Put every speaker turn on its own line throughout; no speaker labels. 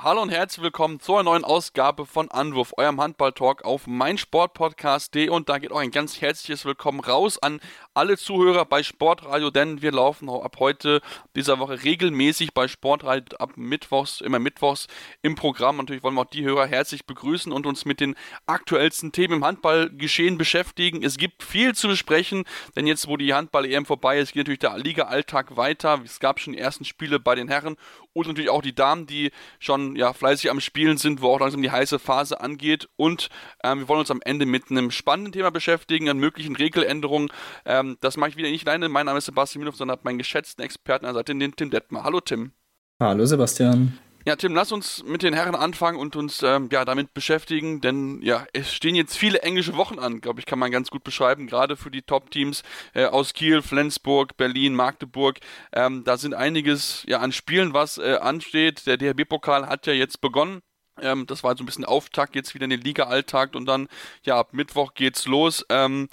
Hallo und herzlich willkommen zur neuen Ausgabe von Anwurf, eurem Handball-Talk auf meinsportpodcast.de und da geht auch ein ganz herzliches Willkommen raus an alle Zuhörer bei Sportradio, denn wir laufen ab heute dieser Woche regelmäßig bei Sportradio ab Mittwochs, immer Mittwochs im Programm. Natürlich wollen wir auch die Hörer herzlich begrüßen und uns mit den aktuellsten Themen im Handballgeschehen beschäftigen. Es gibt viel zu besprechen, denn jetzt, wo die Handball-EM vorbei ist, geht natürlich der Liga-Alltag weiter. Es gab schon die ersten Spiele bei den Herren und natürlich auch die Damen, die schon ja, fleißig am Spielen sind, wo auch langsam die heiße Phase angeht. Und ähm, wir wollen uns am Ende mit einem spannenden Thema beschäftigen, an möglichen Regeländerungen. Ähm, ähm, das mache ich wieder nicht alleine. Mein Name ist Sebastian Minhoff, sondern habe meinen geschätzten Experten an der Seite, den Tim Detmer. Hallo Tim.
Hallo Sebastian.
Ja, Tim, lass uns mit den Herren anfangen und uns ähm, ja damit beschäftigen, denn ja, es stehen jetzt viele englische Wochen an, glaube ich, kann man ganz gut beschreiben, gerade für die Top-Teams äh, aus Kiel, Flensburg, Berlin, Magdeburg. Ähm, da sind einiges ja an Spielen, was äh, ansteht. Der DHB-Pokal hat ja jetzt begonnen. Ähm, das war so ein bisschen Auftakt jetzt wieder in den Liga-Alltag und dann, ja, ab Mittwoch geht's los. Ähm,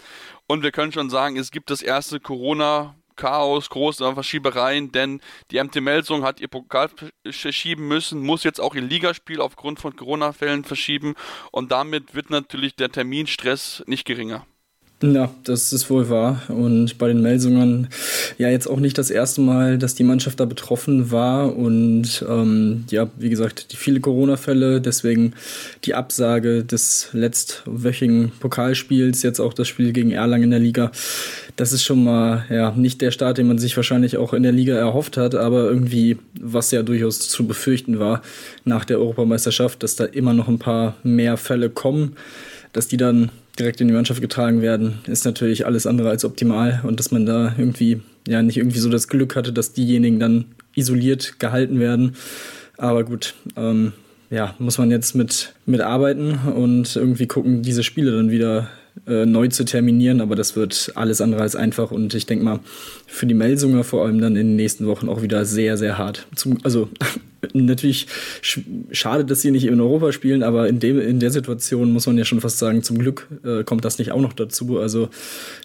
und wir können schon sagen, es gibt das erste Corona- Chaos, große Verschiebereien, denn die MT Melsung hat ihr Pokal verschieben müssen, muss jetzt auch ihr Ligaspiel aufgrund von Corona-Fällen verschieben und damit wird natürlich der Terminstress nicht geringer.
Ja, das ist wohl wahr. Und bei den Melsungen ja jetzt auch nicht das erste Mal, dass die Mannschaft da betroffen war. Und ähm, ja, wie gesagt, die viele Corona-Fälle, deswegen die Absage des letztwöchigen Pokalspiels, jetzt auch das Spiel gegen Erlangen in der Liga. Das ist schon mal ja nicht der Start, den man sich wahrscheinlich auch in der Liga erhofft hat, aber irgendwie, was ja durchaus zu befürchten war nach der Europameisterschaft, dass da immer noch ein paar mehr Fälle kommen, dass die dann direkt in die Mannschaft getragen werden, ist natürlich alles andere als optimal und dass man da irgendwie ja nicht irgendwie so das Glück hatte, dass diejenigen dann isoliert gehalten werden. Aber gut, ähm, ja, muss man jetzt mit, mit arbeiten und irgendwie gucken, diese Spiele dann wieder äh, neu zu terminieren, aber das wird alles andere als einfach und ich denke mal für die Melsunger vor allem dann in den nächsten Wochen auch wieder sehr, sehr hart. Zum, also natürlich sch schade, dass sie nicht in Europa spielen, aber in, dem, in der Situation muss man ja schon fast sagen, zum Glück äh, kommt das nicht auch noch dazu. Also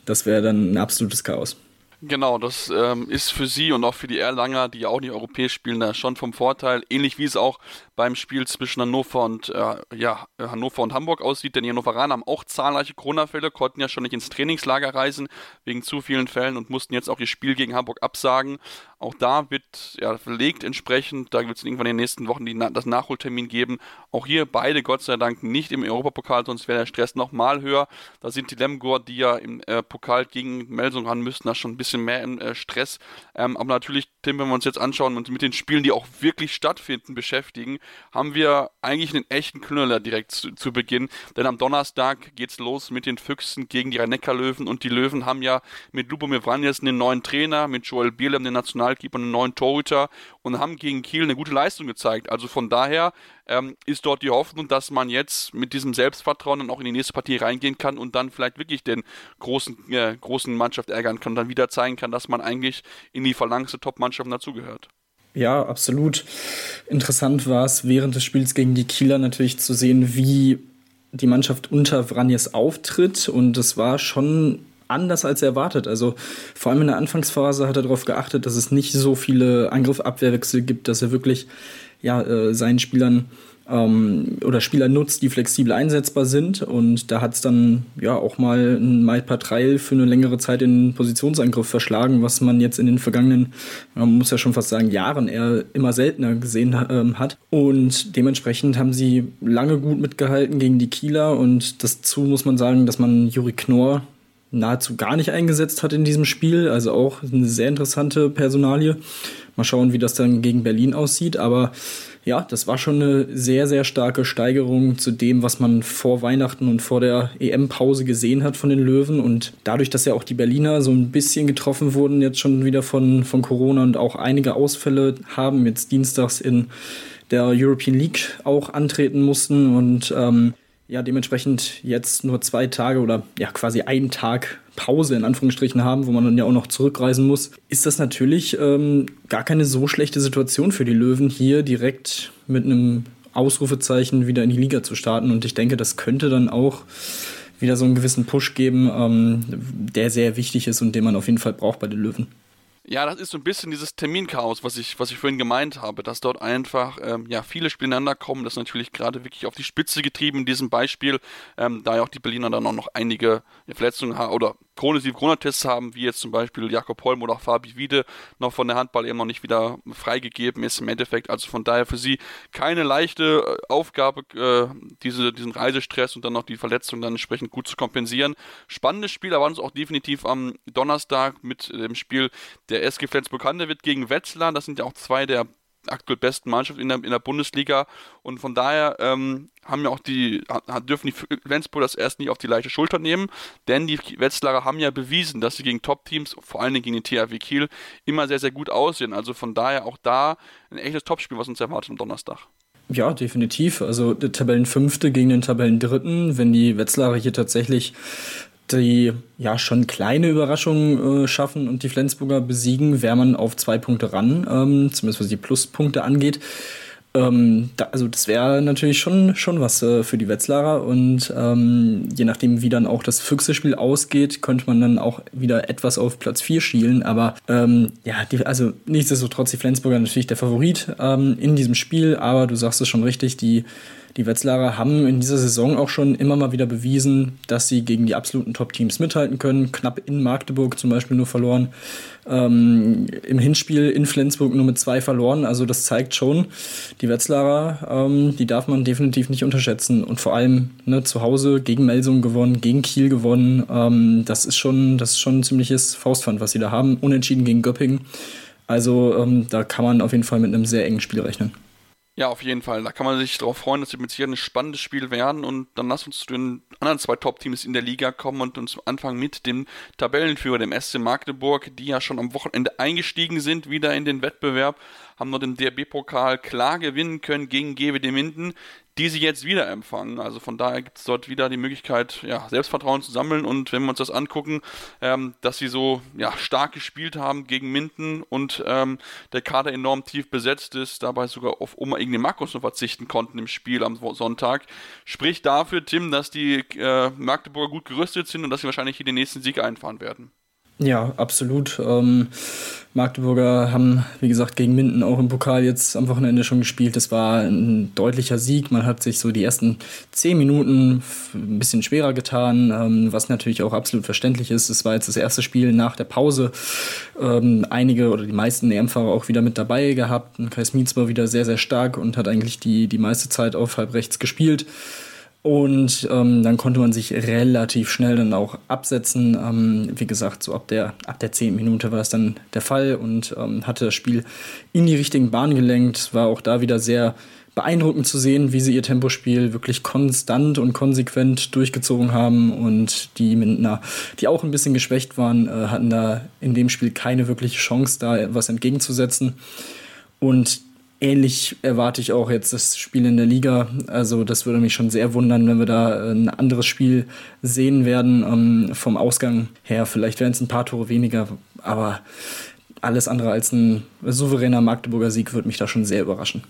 das wäre dann ein absolutes Chaos.
Genau, das ähm, ist für sie und auch für die Erlanger, die ja auch nicht europäisch spielen, da schon vom Vorteil, ähnlich wie es auch beim Spiel zwischen Hannover und äh, ja, Hannover und Hamburg aussieht, denn die Hannoveraner haben auch zahlreiche Corona-Fälle, konnten ja schon nicht ins Trainingslager reisen wegen zu vielen Fällen und mussten jetzt auch ihr Spiel gegen Hamburg absagen. Auch da wird ja, verlegt entsprechend, da wird es irgendwann in den nächsten Wochen die, das Nachholtermin geben. Auch hier beide Gott sei Dank nicht im Europapokal, sonst wäre der Stress nochmal höher. Da sind die Lemgor, die ja im äh, Pokal gegen Melsung ran müssten, da schon ein bisschen mehr im äh, Stress. Ähm, aber natürlich, Tim, wenn wir uns jetzt anschauen und mit den Spielen, die auch wirklich stattfinden, beschäftigen, haben wir eigentlich einen echten Knüller direkt zu, zu Beginn. Denn am Donnerstag geht's los mit den Füchsen gegen die Rhein-Neckar-Löwen und die Löwen haben ja mit Lubomir Vranjes einen neuen Trainer, mit Joel Bierlem, den Nationalkeeper, einen neuen Torhüter und haben gegen Kiel eine gute Leistung gezeigt. Also von daher ähm, ist dort die Hoffnung, dass man jetzt mit diesem Selbstvertrauen dann auch in die nächste Partie reingehen kann und dann vielleicht wirklich den großen, äh, großen Mannschaft ärgern kann und dann wieder zeigen kann, dass man eigentlich in die verlangste Top-Mannschaft dazugehört.
Ja, absolut. Interessant war es während des Spiels gegen die Kieler natürlich zu sehen, wie die Mannschaft unter Vranjes auftritt. Und es war schon anders als erwartet. Also vor allem in der Anfangsphase hat er darauf geachtet, dass es nicht so viele Angriff-Abwehrwechsel gibt, dass er wirklich ja, äh, seinen Spielern ähm, oder Spieler nutzt, die flexibel einsetzbar sind. Und da hat es dann ja auch mal ein Mike Patreil für eine längere Zeit in Positionsangriff verschlagen, was man jetzt in den vergangenen, man muss ja schon fast sagen, Jahren eher immer seltener gesehen ähm, hat. Und dementsprechend haben sie lange gut mitgehalten gegen die Kieler. Und dazu muss man sagen, dass man Juri Knorr nahezu gar nicht eingesetzt hat in diesem Spiel. Also auch eine sehr interessante Personalie. Mal schauen, wie das dann gegen Berlin aussieht. Aber ja, das war schon eine sehr, sehr starke Steigerung zu dem, was man vor Weihnachten und vor der EM-Pause gesehen hat von den Löwen. Und dadurch, dass ja auch die Berliner so ein bisschen getroffen wurden, jetzt schon wieder von, von Corona und auch einige Ausfälle haben, jetzt dienstags in der European League auch antreten mussten und ähm, ja dementsprechend jetzt nur zwei Tage oder ja quasi einen Tag Pause in Anführungsstrichen haben, wo man dann ja auch noch zurückreisen muss, ist das natürlich ähm, gar keine so schlechte Situation für die Löwen, hier direkt mit einem Ausrufezeichen wieder in die Liga zu starten. Und ich denke, das könnte dann auch wieder so einen gewissen Push geben, ähm, der sehr wichtig ist und den man auf jeden Fall braucht bei den Löwen.
Ja, das ist so ein bisschen dieses Terminchaos, was ich, was ich vorhin gemeint habe, dass dort einfach ähm, ja, viele Spiele ineinander kommen. Das ist natürlich gerade wirklich auf die Spitze getrieben in diesem Beispiel, ähm, da ja auch die Berliner dann auch noch einige Verletzungen haben oder chronische Corona-Tests haben, wie jetzt zum Beispiel Jakob Holm oder auch Fabi Wiede noch von der Handball eben noch nicht wieder freigegeben ist im Endeffekt. Also von daher für sie keine leichte äh, Aufgabe, äh, diese, diesen Reisestress und dann noch die Verletzung dann entsprechend gut zu kompensieren. Spannendes Spiel erwartet uns auch definitiv am Donnerstag mit dem Spiel der SG Flensburg-Handewitt gegen Wetzlar. Das sind ja auch zwei der aktuell besten Mannschaft in der, in der Bundesliga und von daher ähm, haben ja auch die dürfen die Flensburg das erst nicht auf die leichte Schulter nehmen, denn die Wetzlarer haben ja bewiesen, dass sie gegen Top-Teams, vor allen Dingen gegen den THW Kiel, immer sehr sehr gut aussehen. Also von daher auch da ein echtes Topspiel, was uns erwartet am Donnerstag.
Ja, definitiv. Also der Tabellenfünfte gegen den Tabellendritten, wenn die Wetzlarer hier tatsächlich die ja schon kleine Überraschungen äh, schaffen und die Flensburger besiegen, wäre man auf zwei Punkte ran, ähm, zumindest was die Pluspunkte angeht. Ähm, da, also das wäre natürlich schon, schon was äh, für die Wetzlarer und ähm, je nachdem, wie dann auch das Füchse-Spiel ausgeht, könnte man dann auch wieder etwas auf Platz 4 schielen. Aber ähm, ja, die, also nichtsdestotrotz die Flensburger natürlich der Favorit ähm, in diesem Spiel, aber du sagst es schon richtig, die die Wetzlarer haben in dieser Saison auch schon immer mal wieder bewiesen, dass sie gegen die absoluten Top-Teams mithalten können. Knapp in Magdeburg zum Beispiel nur verloren. Ähm, Im Hinspiel in Flensburg nur mit zwei verloren. Also das zeigt schon, die Wetzlarer, ähm, die darf man definitiv nicht unterschätzen. Und vor allem ne, zu Hause gegen Melsung gewonnen, gegen Kiel gewonnen. Ähm, das, ist schon, das ist schon ein ziemliches Faustpfand, was sie da haben. Unentschieden gegen Göppingen. Also ähm, da kann man auf jeden Fall mit einem sehr engen Spiel rechnen.
Ja, auf jeden Fall. Da kann man sich darauf freuen, dass wir mit Sicherheit ein spannendes Spiel werden. Und dann lass uns zu den anderen zwei Top-Teams in der Liga kommen und uns anfangen mit dem Tabellenführer, dem SC Magdeburg, die ja schon am Wochenende eingestiegen sind, wieder in den Wettbewerb, haben noch den DRB-Pokal klar gewinnen können gegen GWD Minden, die sie jetzt wieder empfangen. Also von daher gibt es dort wieder die Möglichkeit, ja, Selbstvertrauen zu sammeln und wenn wir uns das angucken, ähm, dass sie so ja, stark gespielt haben gegen Minden und ähm, der Kader enorm tief besetzt ist, dabei sogar auf Oma Igne Markus noch verzichten konnten im Spiel am Sonntag, spricht dafür, Tim, dass die äh, Magdeburger gut gerüstet sind und dass sie wahrscheinlich hier den nächsten Sieg einfahren werden.
Ja, absolut. Ähm, Magdeburger haben, wie gesagt, gegen Minden auch im Pokal jetzt am Wochenende schon gespielt. Das war ein deutlicher Sieg. Man hat sich so die ersten zehn Minuten ein bisschen schwerer getan, ähm, was natürlich auch absolut verständlich ist. Es war jetzt das erste Spiel nach der Pause. Ähm, einige oder die meisten EM-Fahrer auch wieder mit dabei gehabt. Kai Smits war wieder sehr, sehr stark und hat eigentlich die, die meiste Zeit auf halb rechts gespielt. Und ähm, dann konnte man sich relativ schnell dann auch absetzen. Ähm, wie gesagt, so ab der, ab der 10. Minute war das dann der Fall und ähm, hatte das Spiel in die richtigen Bahnen gelenkt. War auch da wieder sehr beeindruckend zu sehen, wie sie ihr Tempospiel wirklich konstant und konsequent durchgezogen haben. Und die Mindener, die auch ein bisschen geschwächt waren, äh, hatten da in dem Spiel keine wirkliche Chance, da was entgegenzusetzen. Und ähnlich erwarte ich auch jetzt das Spiel in der Liga. Also das würde mich schon sehr wundern, wenn wir da ein anderes Spiel sehen werden. Ähm, vom Ausgang her, vielleicht wären es ein paar Tore weniger, aber alles andere als ein souveräner Magdeburger Sieg würde mich da schon sehr überraschen.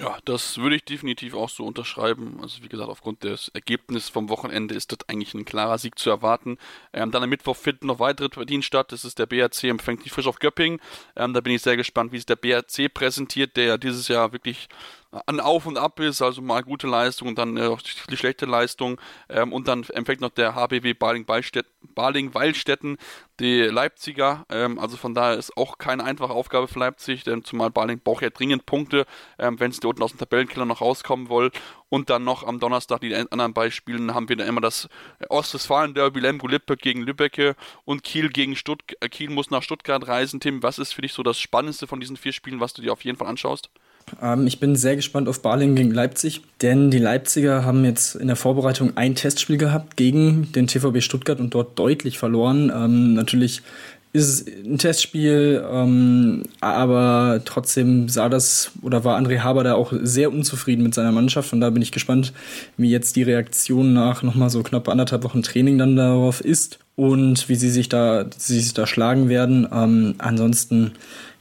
Ja, das würde ich definitiv auch so unterschreiben. Also wie gesagt, aufgrund des Ergebnisses vom Wochenende ist das eigentlich ein klarer Sieg zu erwarten. Ähm, dann am Mittwoch finden noch weitere Partien statt. Das ist der BRC empfängt die frisch auf Göppingen. Ähm, da bin ich sehr gespannt, wie sich der BRC präsentiert, der ja dieses Jahr wirklich an Auf und Ab ist, also mal gute Leistung und dann äh, die schlechte Leistung. Ähm, und dann empfängt noch der HBW Baling-Weilstätten die Leipziger. Ähm, also von daher ist auch keine einfache Aufgabe für Leipzig, denn zumal Baling braucht ja dringend Punkte, ähm, wenn es unten aus dem Tabellenkeller noch rauskommen will. Und dann noch am Donnerstag die anderen Beispielen haben wir dann immer das Ostwestfalen-Derby Lemgo-Lippe gegen Lübbecke und Kiel gegen Stuttgart. Äh, Kiel muss nach Stuttgart reisen. Tim, was ist für dich so das Spannendste von diesen vier Spielen, was du dir auf jeden Fall anschaust?
Ähm, ich bin sehr gespannt auf Baling gegen Leipzig, denn die Leipziger haben jetzt in der Vorbereitung ein Testspiel gehabt gegen den TVB Stuttgart und dort deutlich verloren. Ähm, natürlich ist es ein Testspiel, ähm, aber trotzdem sah das oder war André Haber da auch sehr unzufrieden mit seiner Mannschaft und da bin ich gespannt, wie jetzt die Reaktion nach nochmal so knapp anderthalb Wochen Training dann darauf ist und wie sie sich da, sie sich da schlagen werden. Ähm, ansonsten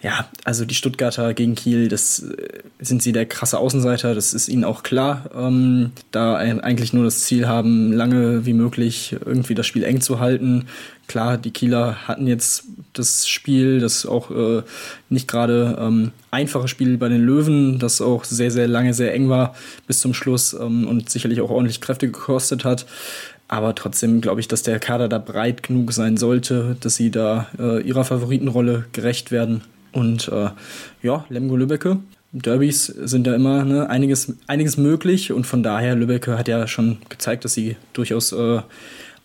ja, also die Stuttgarter gegen Kiel, das äh, sind sie der krasse Außenseiter, das ist ihnen auch klar. Ähm, da eigentlich nur das Ziel haben, lange wie möglich irgendwie das Spiel eng zu halten. Klar, die Kieler hatten jetzt das Spiel, das auch äh, nicht gerade ähm, einfache Spiel bei den Löwen, das auch sehr, sehr lange sehr eng war bis zum Schluss ähm, und sicherlich auch ordentlich Kräfte gekostet hat. Aber trotzdem glaube ich, dass der Kader da breit genug sein sollte, dass sie da äh, ihrer Favoritenrolle gerecht werden. Und äh, ja, Lemgo Lübbecke. Derbys sind da immer ne, einiges, einiges möglich und von daher, Lübbecke hat ja schon gezeigt, dass sie durchaus äh,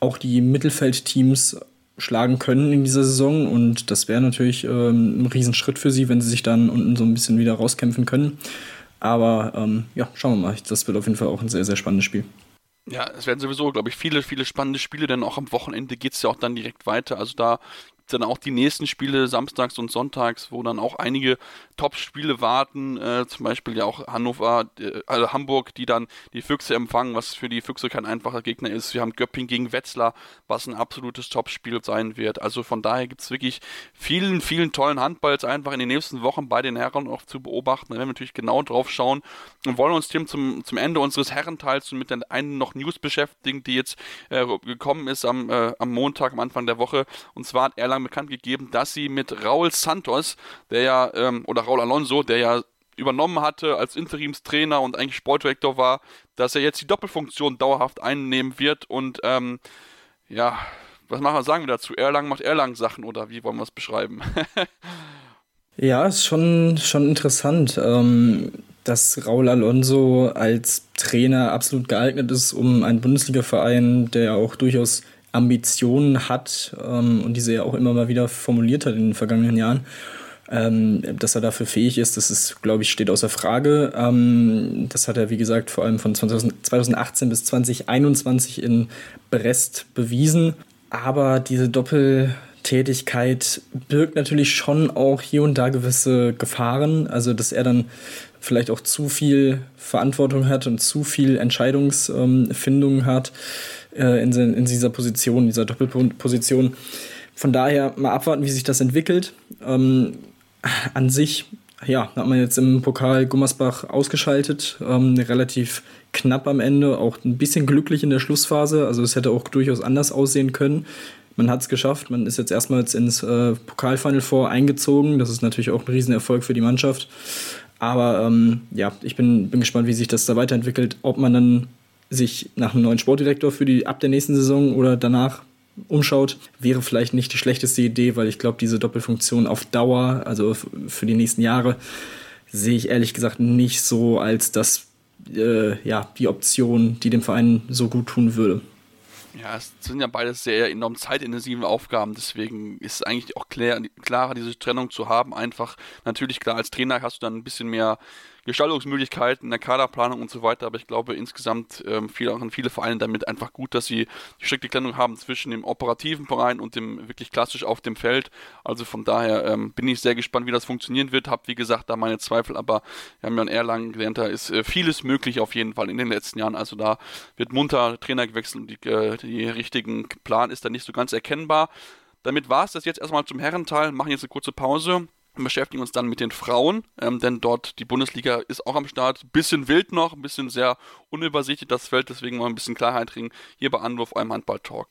auch die Mittelfeldteams schlagen können in dieser Saison und das wäre natürlich ähm, ein Riesenschritt für sie, wenn sie sich dann unten so ein bisschen wieder rauskämpfen können. Aber ähm, ja, schauen wir mal. Das wird auf jeden Fall auch ein sehr, sehr spannendes Spiel.
Ja, es werden sowieso, glaube ich, viele, viele spannende Spiele, denn auch am Wochenende geht es ja auch dann direkt weiter. Also da dann auch die nächsten Spiele samstags und sonntags, wo dann auch einige Top-Spiele warten, äh, zum Beispiel ja auch Hannover, äh, also Hamburg, die dann die Füchse empfangen, was für die Füchse kein einfacher Gegner ist. Wir haben Göpping gegen Wetzlar, was ein absolutes Top-Spiel sein wird. Also von daher gibt es wirklich vielen, vielen tollen Handballs einfach in den nächsten Wochen bei den Herren auch zu beobachten. Da werden wir natürlich genau drauf schauen und wollen uns, Tim, zum, zum Ende unseres Herrenteils mit der einen noch News beschäftigen, die jetzt äh, gekommen ist am, äh, am Montag, am Anfang der Woche. Und zwar hat Erlangen bekannt gegeben, dass sie mit Raul Santos, der ja, ähm, oder Raul Alonso, der ja übernommen hatte als Interimstrainer und eigentlich Sportdirektor war, dass er jetzt die Doppelfunktion dauerhaft einnehmen wird und ähm, ja, was machen wir, sagen wir dazu? Erlangen macht Erlangen Sachen oder wie wollen wir es beschreiben?
ja, ist schon, schon interessant, ähm, dass Raul Alonso als Trainer absolut geeignet ist, um einen Bundesliga-Verein, der auch durchaus Ambitionen hat ähm, und diese ja auch immer mal wieder formuliert hat in den vergangenen Jahren. Ähm, dass er dafür fähig ist, das ist, glaube ich, steht außer Frage. Ähm, das hat er, wie gesagt, vor allem von 2018 bis 2021 in Brest bewiesen. Aber diese Doppeltätigkeit birgt natürlich schon auch hier und da gewisse Gefahren. Also, dass er dann vielleicht auch zu viel Verantwortung hat und zu viel Entscheidungsfindung hat äh, in, in, dieser Position, dieser Doppelposition. Von daher mal abwarten, wie sich das entwickelt. Ähm, an sich, ja, hat man jetzt im Pokal Gummersbach ausgeschaltet, ähm, relativ knapp am Ende, auch ein bisschen glücklich in der Schlussphase. Also es hätte auch durchaus anders aussehen können. Man hat es geschafft, man ist jetzt erstmals ins äh, Pokalfinal vor eingezogen. Das ist natürlich auch ein Riesenerfolg für die Mannschaft. Aber ähm, ja, ich bin, bin gespannt, wie sich das da weiterentwickelt, ob man dann sich nach einem neuen Sportdirektor für die ab der nächsten Saison oder danach umschaut, wäre vielleicht nicht die schlechteste Idee, weil ich glaube, diese Doppelfunktion auf Dauer, also für die nächsten Jahre, sehe ich ehrlich gesagt nicht so als das äh, ja die Option, die dem Verein so gut tun würde.
Ja, es sind ja beides sehr enorm zeitintensive Aufgaben, deswegen ist es eigentlich auch klar, klarer, diese Trennung zu haben. Einfach, natürlich klar, als Trainer hast du dann ein bisschen mehr Gestaltungsmöglichkeiten der Kaderplanung und so weiter, aber ich glaube insgesamt ähm, viel, auch viele Vereine damit einfach gut, dass sie die strikte Trennung haben zwischen dem operativen Verein und dem wirklich klassisch auf dem Feld. Also von daher ähm, bin ich sehr gespannt, wie das funktionieren wird. Hab wie gesagt da meine Zweifel, aber wir haben ja in Erlangen gelernt, da ist äh, vieles möglich auf jeden Fall in den letzten Jahren. Also da wird munter Trainer gewechselt und die, äh, die richtigen Plan ist da nicht so ganz erkennbar. Damit war es das jetzt erstmal zum Herrenteil. Machen jetzt eine kurze Pause beschäftigen uns dann mit den Frauen, ähm, denn dort die Bundesliga ist auch am Start. Bisschen wild noch, ein bisschen sehr unübersichtlich das Feld, deswegen mal ein bisschen Klarheit bringen hier bei Anwurf eurem Handball-Talk.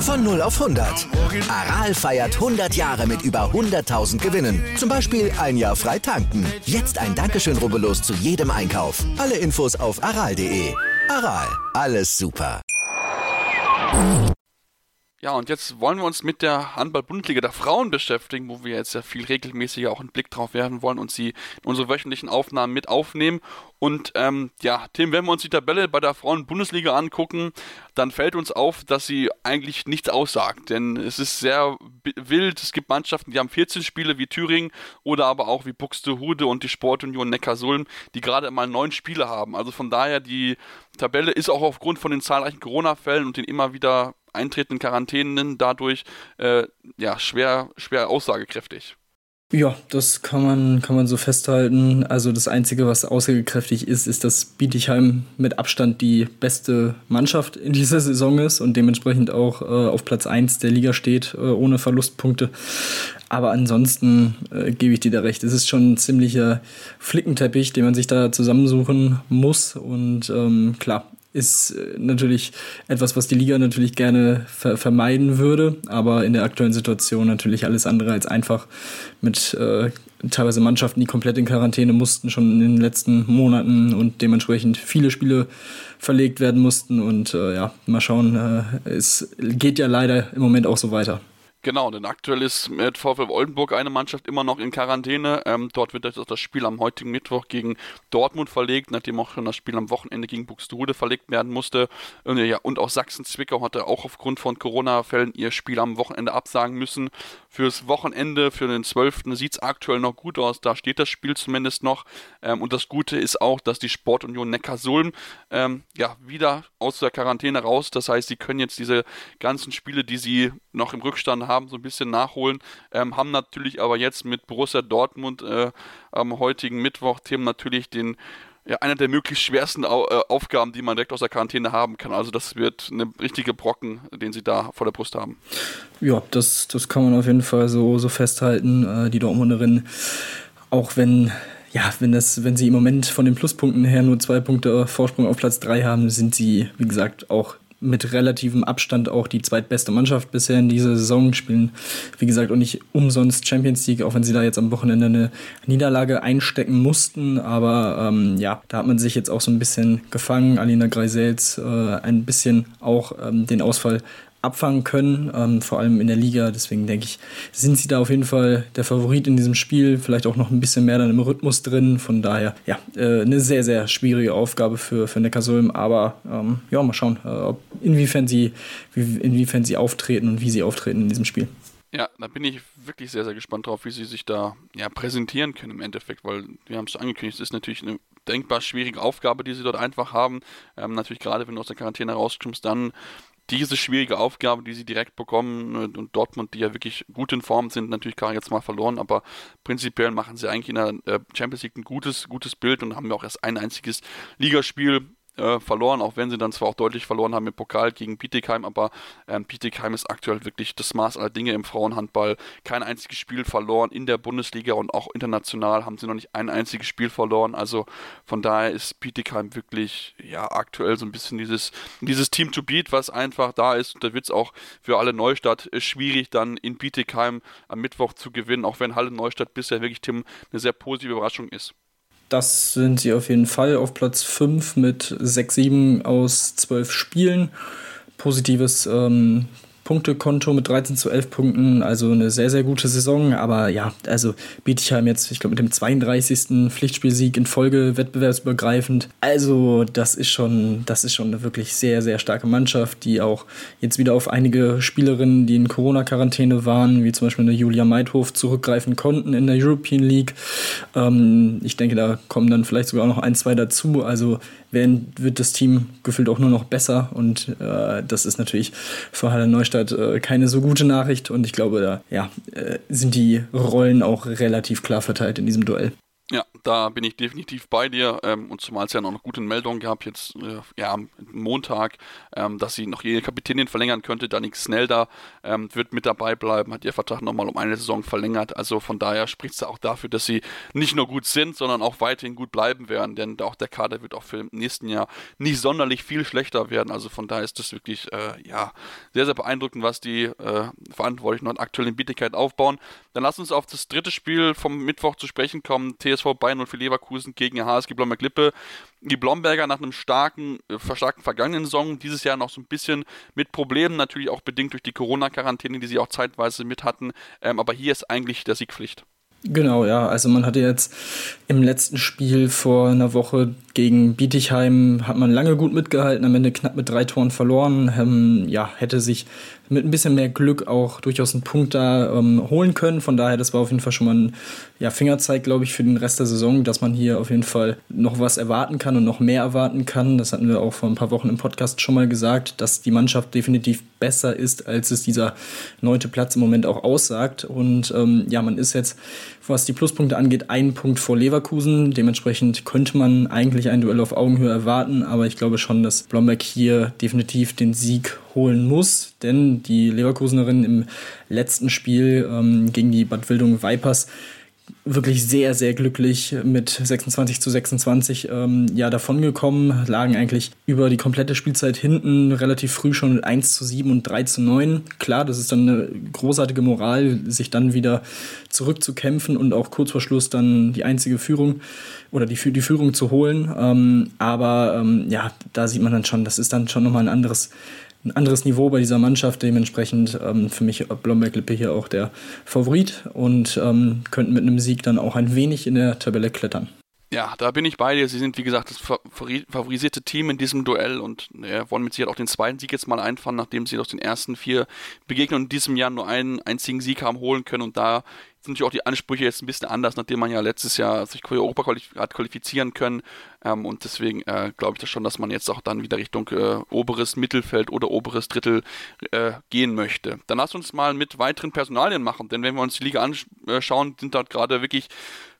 Von 0 auf 100. Aral feiert 100 Jahre mit über 100.000 Gewinnen. Zum Beispiel ein Jahr frei tanken. Jetzt ein Dankeschön, rubbellos zu jedem Einkauf. Alle Infos auf aral.de. Aral, alles super.
Ja, und jetzt wollen wir uns mit der Handball-Bundesliga der Frauen beschäftigen, wo wir jetzt ja viel regelmäßiger auch einen Blick drauf werfen wollen und sie in unsere wöchentlichen Aufnahmen mit aufnehmen. Und ähm, ja, Tim, wenn wir uns die Tabelle bei der Frauen-Bundesliga angucken, dann fällt uns auf, dass sie eigentlich nichts aussagt. Denn es ist sehr wild. Es gibt Mannschaften, die haben 14 Spiele wie Thüringen oder aber auch wie Buxtehude und die Sportunion Neckarsulm, die gerade mal neun Spiele haben. Also von daher, die Tabelle ist auch aufgrund von den zahlreichen Corona-Fällen und den immer wieder eintretenden Quarantänen dadurch äh, ja, schwer, schwer aussagekräftig.
Ja, das kann man, kann man so festhalten. Also das Einzige, was aussagekräftig ist, ist, dass Bietigheim mit Abstand die beste Mannschaft in dieser Saison ist und dementsprechend auch äh, auf Platz 1 der Liga steht, äh, ohne Verlustpunkte. Aber ansonsten äh, gebe ich dir da recht. Es ist schon ein ziemlicher Flickenteppich, den man sich da zusammensuchen muss. Und ähm, klar, ist äh, natürlich etwas, was die Liga natürlich gerne ver vermeiden würde, aber in der aktuellen Situation natürlich alles andere als einfach mit äh, teilweise Mannschaften, die komplett in Quarantäne mussten, schon in den letzten Monaten und dementsprechend viele Spiele verlegt werden mussten und äh, ja, mal schauen, äh, es geht ja leider im Moment auch so weiter.
Genau, denn aktuell ist mit VfL Oldenburg eine Mannschaft immer noch in Quarantäne. Ähm, dort wird jetzt auch das Spiel am heutigen Mittwoch gegen Dortmund verlegt, nachdem auch schon das Spiel am Wochenende gegen Buxtehude verlegt werden musste. Und, ja, und auch Sachsen-Zwickau hatte auch aufgrund von Corona-Fällen ihr Spiel am Wochenende absagen müssen. Fürs Wochenende, für den 12. sieht es aktuell noch gut aus. Da steht das Spiel zumindest noch. Ähm, und das Gute ist auch, dass die Sportunion Neckarsulm ähm, ja, wieder aus der Quarantäne raus. Das heißt, sie können jetzt diese ganzen Spiele, die sie noch im Rückstand haben, so ein bisschen nachholen. Ähm, haben natürlich aber jetzt mit Borussia Dortmund äh, am heutigen Mittwoch Themen natürlich den ja, einer der möglichst schwersten Au äh, Aufgaben, die man direkt aus der Quarantäne haben kann. Also das wird eine richtige Brocken, den sie da vor der Brust haben.
Ja, das, das kann man auf jeden Fall so, so festhalten. Äh, die Dortmunderin, auch wenn ja, wenn, das, wenn sie im Moment von den Pluspunkten her nur zwei Punkte Vorsprung auf Platz drei haben, sind sie, wie gesagt, auch mit relativem Abstand auch die zweitbeste Mannschaft bisher in dieser Saison, spielen, wie gesagt, auch nicht umsonst Champions League, auch wenn sie da jetzt am Wochenende eine Niederlage einstecken mussten. Aber ähm, ja, da hat man sich jetzt auch so ein bisschen gefangen. Alina Greisels äh, ein bisschen auch ähm, den Ausfall abfangen können, ähm, vor allem in der Liga. Deswegen denke ich, sind sie da auf jeden Fall der Favorit in diesem Spiel, vielleicht auch noch ein bisschen mehr dann im Rhythmus drin. Von daher, ja, äh, eine sehr, sehr schwierige Aufgabe für, für Neckarsulm. Aber ähm, ja, mal schauen, äh, ob, inwiefern, sie, wie, inwiefern sie auftreten und wie sie auftreten in diesem Spiel.
Ja, da bin ich wirklich sehr, sehr gespannt drauf, wie sie sich da ja, präsentieren können im Endeffekt, weil wir haben es angekündigt, es ist natürlich eine denkbar schwierige Aufgabe, die sie dort einfach haben. Ähm, natürlich gerade, wenn du aus der Quarantäne rauskommst, dann diese schwierige Aufgabe, die sie direkt bekommen äh, und Dortmund, die ja wirklich gut in Form sind, natürlich gar jetzt mal verloren, aber prinzipiell machen sie eigentlich in der äh, Champions League ein gutes, gutes Bild und haben ja auch erst ein einziges Ligaspiel äh, verloren, auch wenn sie dann zwar auch deutlich verloren haben im Pokal gegen Bietigheim, aber ähm, Bietigheim ist aktuell wirklich das Maß aller Dinge im Frauenhandball. Kein einziges Spiel verloren in der Bundesliga und auch international haben sie noch nicht ein einziges Spiel verloren. Also von daher ist Bietigheim wirklich ja aktuell so ein bisschen dieses, dieses Team to beat, was einfach da ist. Und da wird es auch für alle Neustadt äh, schwierig, dann in Bietigheim am Mittwoch zu gewinnen, auch wenn Halle Neustadt bisher wirklich Tim eine sehr positive Überraschung ist.
Das sind sie auf jeden Fall auf Platz 5 mit 6-7 aus 12 Spielen. Positives ähm, Punktekonto mit 13 zu 11 Punkten, also eine sehr, sehr gute Saison. Aber ja, also Bietigheim jetzt, ich glaube, mit dem 32. Pflichtspielsieg in Folge wettbewerbsübergreifend. Also, das ist schon, das ist schon eine wirklich sehr, sehr starke Mannschaft, die auch jetzt wieder auf einige Spielerinnen, die in Corona-Quarantäne waren, wie zum Beispiel eine Julia Meidhof, zurückgreifen konnten in der European League. Ähm, ich denke, da kommen dann vielleicht sogar noch ein, zwei dazu. Also werden, wird das Team gefühlt auch nur noch besser und äh, das ist natürlich für Halle Neustadt äh, keine so gute Nachricht und ich glaube, da ja, äh, sind die Rollen auch relativ klar verteilt in diesem Duell.
Ja, da bin ich definitiv bei dir. Ähm, und zumal es ja noch gute Meldungen gab, jetzt äh, ja, am Montag, ähm, dass sie noch jede Kapitänin verlängern könnte. Danik Snelda ähm, wird mit dabei bleiben, hat ihr Vertrag nochmal um eine Saison verlängert. Also von daher spricht es auch dafür, dass sie nicht nur gut sind, sondern auch weiterhin gut bleiben werden. Denn auch der Kader wird auch für im nächsten Jahr nicht sonderlich viel schlechter werden. Also von daher ist das wirklich äh, ja, sehr, sehr beeindruckend, was die äh, Verantwortlichen dort aktuell in Bietigkeit aufbauen. Dann lass uns auf das dritte Spiel vom Mittwoch zu sprechen kommen. TS TSV Bayern und für Leverkusen gegen HSG Blomberg-Lippe. Die Blomberger nach einem starken, äh, starken vergangenen Saison, dieses Jahr noch so ein bisschen mit Problemen, natürlich auch bedingt durch die Corona-Quarantäne, die sie auch zeitweise mit hatten. Ähm, aber hier ist eigentlich der Siegpflicht.
Genau, ja. Also man hatte jetzt im letzten Spiel vor einer Woche gegen Bietigheim hat man lange gut mitgehalten, am Ende knapp mit drei Toren verloren. Ähm, ja, hätte sich mit ein bisschen mehr Glück auch durchaus einen Punkt da ähm, holen können. Von daher, das war auf jeden Fall schon mal ein ja, Fingerzeig, glaube ich, für den Rest der Saison, dass man hier auf jeden Fall noch was erwarten kann und noch mehr erwarten kann. Das hatten wir auch vor ein paar Wochen im Podcast schon mal gesagt, dass die Mannschaft definitiv besser ist, als es dieser neunte Platz im Moment auch aussagt. Und ähm, ja, man ist jetzt, was die Pluspunkte angeht, einen Punkt vor Leverkusen. Dementsprechend könnte man eigentlich ein Duell auf Augenhöhe erwarten, aber ich glaube schon, dass Blomberg hier definitiv den Sieg holen muss, denn die Leverkusenerin im letzten Spiel ähm, gegen die Bad Wildung Vipers wirklich sehr, sehr glücklich mit 26 zu 26 ähm, ja, davongekommen, lagen eigentlich über die komplette Spielzeit hinten, relativ früh schon mit 1 zu 7 und 3 zu 9. Klar, das ist dann eine großartige Moral, sich dann wieder zurückzukämpfen und auch kurz vor Schluss dann die einzige Führung oder die, die Führung zu holen. Ähm, aber ähm, ja, da sieht man dann schon, das ist dann schon nochmal ein anderes ein anderes Niveau bei dieser Mannschaft. Dementsprechend ähm, für mich Blomberg-Lippe hier auch der Favorit und ähm, könnten mit einem Sieg dann auch ein wenig in der Tabelle klettern.
Ja, da bin ich bei dir. Sie sind, wie gesagt, das favorisierte Team in diesem Duell und ja, wollen mit Sicherheit auch den zweiten Sieg jetzt mal einfahren, nachdem sie aus den ersten vier Begegnungen in diesem Jahr nur einen einzigen Sieg haben holen können und da sind natürlich auch die Ansprüche jetzt ein bisschen anders, nachdem man ja letztes Jahr sich für Europa hat qualifizieren können. Ähm, und deswegen äh, glaube ich das schon, dass man jetzt auch dann wieder Richtung äh, oberes Mittelfeld oder oberes Drittel äh, gehen möchte. Dann lass uns mal mit weiteren Personalien machen, denn wenn wir uns die Liga anschauen, sind dort gerade wirklich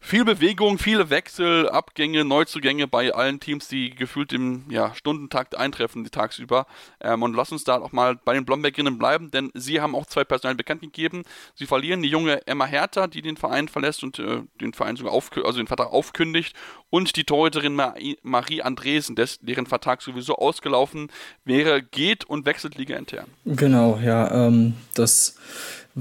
viel Bewegung, viele Wechsel, Abgänge, Neuzugänge bei allen Teams, die gefühlt im ja, Stundentakt eintreffen, die tagsüber. Ähm, und lass uns da auch mal bei den Blombergerinnen bleiben, denn sie haben auch zwei Personalien bekannt gegeben. Sie verlieren die junge Emma Hertha, die den Verein verlässt und äh, den Verein sogar auf, also den Vertrag aufkündigt, und die Torhüterin Marie Andresen, deren Vertrag sowieso ausgelaufen wäre, geht und wechselt Liga intern.
Genau, ja, ähm, das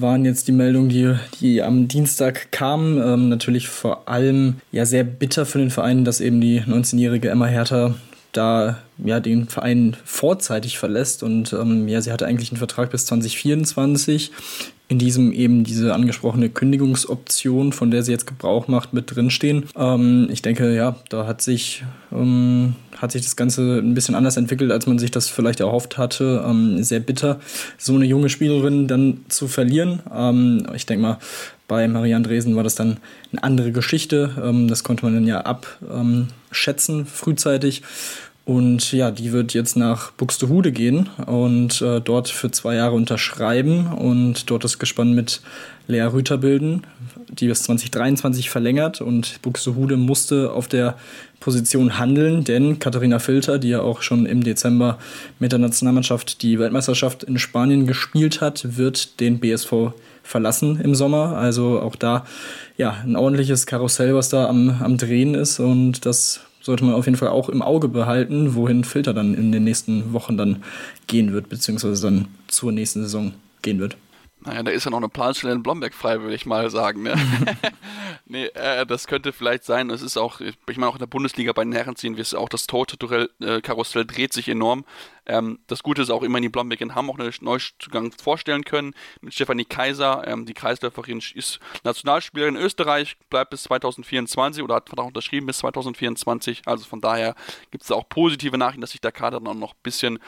waren jetzt die Meldungen, die, die am Dienstag kamen. Ähm, natürlich vor allem ja sehr bitter für den Verein, dass eben die 19-jährige Emma Hertha da ja den Verein vorzeitig verlässt und ähm, ja sie hatte eigentlich einen Vertrag bis 2024 in diesem eben diese angesprochene Kündigungsoption, von der sie jetzt Gebrauch macht, mit drinstehen. Ähm, ich denke, ja, da hat sich, ähm, hat sich das Ganze ein bisschen anders entwickelt, als man sich das vielleicht erhofft hatte. Ähm, sehr bitter, so eine junge Spielerin dann zu verlieren. Ähm, ich denke mal, bei Marie Andresen war das dann eine andere Geschichte. Ähm, das konnte man dann ja abschätzen frühzeitig. Und ja, die wird jetzt nach Buxtehude gehen und äh, dort für zwei Jahre unterschreiben und dort das Gespann mit Lea Rüther bilden, die bis 2023 verlängert und Buxtehude musste auf der Position handeln, denn Katharina Filter, die ja auch schon im Dezember mit der Nationalmannschaft die Weltmeisterschaft in Spanien gespielt hat, wird den BSV verlassen im Sommer. Also auch da ja ein ordentliches Karussell, was da am, am Drehen ist und das sollte man auf jeden Fall auch im Auge behalten, wohin Filter dann in den nächsten Wochen dann gehen wird, beziehungsweise dann zur nächsten Saison gehen wird.
Naja, da ist ja noch eine Planstelle in Blomberg frei, würde ich mal sagen. Ne? nee, äh, das könnte vielleicht sein. Es ist auch, ich meine, auch in der Bundesliga bei den Herren sehen wir es auch, das Tortutorial-Karussell äh, dreht sich enorm. Ähm, das Gute ist auch immerhin, die Blomberg haben auch einen Neuzugang vorstellen können mit Stefanie Kaiser. Ähm, die Kreisläuferin ist Nationalspielerin in Österreich, bleibt bis 2024 oder hat Vertrag unterschrieben bis 2024. Also von daher gibt es auch positive Nachrichten, dass sich der Kader dann noch ein bisschen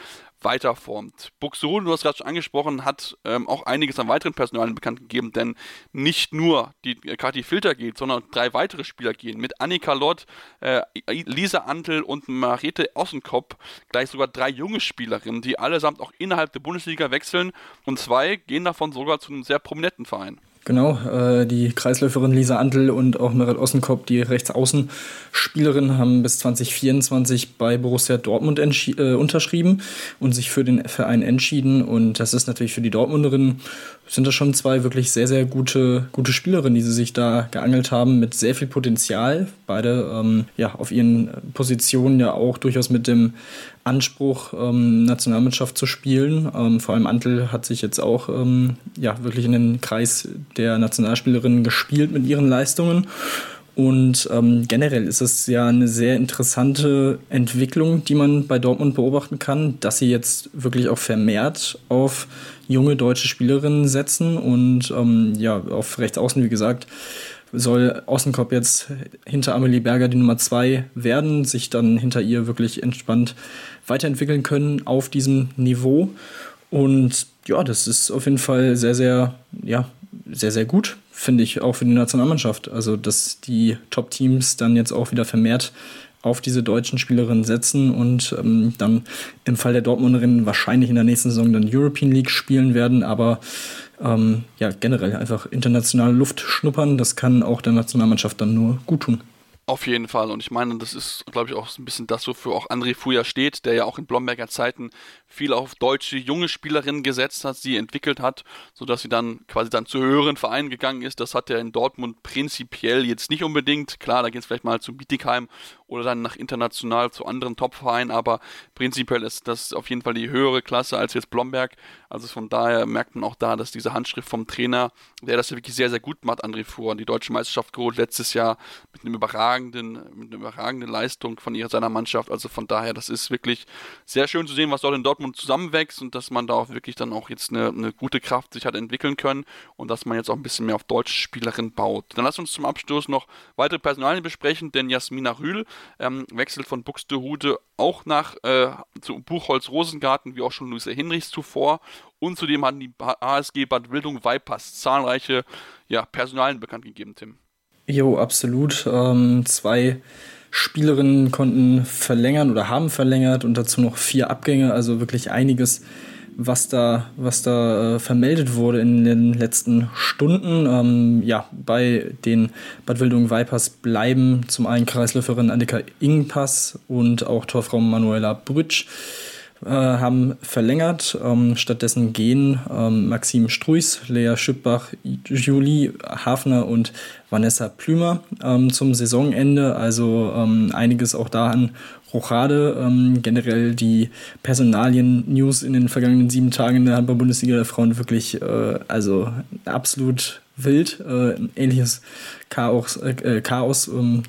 weiterformt. Buxtehude, du hast gerade schon angesprochen, hat ähm, auch einiges an weiteren Personalien bekannt gegeben, denn nicht nur die äh, Kati Filter geht, sondern drei weitere Spieler gehen. Mit Annika Lott, äh, Lisa Antel und Marete Ossenkopf gleich sogar drei junge Spielerinnen, die allesamt auch innerhalb der Bundesliga wechseln und zwei gehen davon sogar zu einem sehr prominenten Verein.
Genau, äh, die Kreisläuferin Lisa Antl und auch Merit Ossenkopf, die Rechtsaußenspielerin, haben bis 2024 bei Borussia Dortmund äh, unterschrieben und sich für den Verein entschieden. Und das ist natürlich für die Dortmunderinnen, sind das schon zwei wirklich sehr, sehr gute, gute Spielerinnen, die sie sich da geangelt haben, mit sehr viel Potenzial. Beide ähm, ja, auf ihren Positionen ja auch durchaus mit dem Anspruch, ähm, Nationalmannschaft zu spielen. Ähm, vor allem Antel hat sich jetzt auch ähm, ja, wirklich in den Kreis der Nationalspielerinnen gespielt mit ihren Leistungen. Und ähm, generell ist es ja eine sehr interessante Entwicklung, die man bei Dortmund beobachten kann, dass sie jetzt wirklich auch vermehrt auf junge deutsche Spielerinnen setzen und ähm, ja, auf rechts außen, wie gesagt, soll Außenkopf jetzt hinter Amelie Berger die Nummer zwei werden, sich dann hinter ihr wirklich entspannt weiterentwickeln können auf diesem Niveau. Und ja, das ist auf jeden Fall sehr, sehr, ja, sehr, sehr gut, finde ich, auch für die Nationalmannschaft. Also, dass die Top-Teams dann jetzt auch wieder vermehrt auf diese deutschen Spielerinnen setzen und ähm, dann im Fall der Dortmunderinnen wahrscheinlich in der nächsten Saison dann European League spielen werden, aber ähm, ja, generell einfach internationale Luft schnuppern, das kann auch der Nationalmannschaft dann nur gut tun.
Auf jeden Fall. Und ich meine, das ist, glaube ich, auch ein bisschen das, wofür auch André Fuja steht, der ja auch in Blomberger Zeiten viel auf deutsche junge Spielerinnen gesetzt hat, sie entwickelt hat, sodass sie dann quasi dann zu höheren Vereinen gegangen ist. Das hat er in Dortmund prinzipiell jetzt nicht unbedingt. Klar, da geht es vielleicht mal zu Bietigheim oder dann nach international zu anderen Top-Vereinen, aber prinzipiell ist das auf jeden Fall die höhere Klasse als jetzt Blomberg. Also von daher merkt man auch da, dass diese Handschrift vom Trainer, der das ja wirklich sehr, sehr gut macht, André Fuhr, die deutsche Meisterschaft geholt letztes Jahr mit einem überragenden, mit einer überragenden Leistung von ihrer, seiner Mannschaft. Also von daher, das ist wirklich sehr schön zu sehen, was dort in Dortmund zusammenwächst und dass man da auch wirklich dann auch jetzt eine, eine gute Kraft sich hat entwickeln können und dass man jetzt auch ein bisschen mehr auf deutsche Spielerinnen baut. Dann lass uns zum Abschluss noch weitere Personalien besprechen, denn Jasmina Rühl ähm, wechselt von Buxtehude auch nach äh, zu Buchholz-Rosengarten, wie auch schon Luisa Hinrichs zuvor. Und zudem hatten die ASG Bad Wildung Weipers zahlreiche ja, Personalien bekannt gegeben, Tim.
Jo, absolut. Ähm, zwei Spielerinnen konnten verlängern oder haben verlängert und dazu noch vier Abgänge, also wirklich einiges was da, was da äh, vermeldet wurde in den letzten Stunden. Ähm, ja, bei den Bad Wildung Vipers bleiben zum einen Kreisläuferin Annika Ingpass und auch Torfrau Manuela Brütsch äh, haben verlängert. Ähm, stattdessen gehen ähm, Maxim Struis, Lea Schüppbach, Julie Hafner und Vanessa Plümer ähm, zum Saisonende. Also ähm, einiges auch da an Rochade. Ähm, generell die Personalien-News in den vergangenen sieben Tagen in der Handball-Bundesliga der Frauen wirklich, äh, also absolut wild. Äh, ähnliches Chaos, äh, Chaos ähm,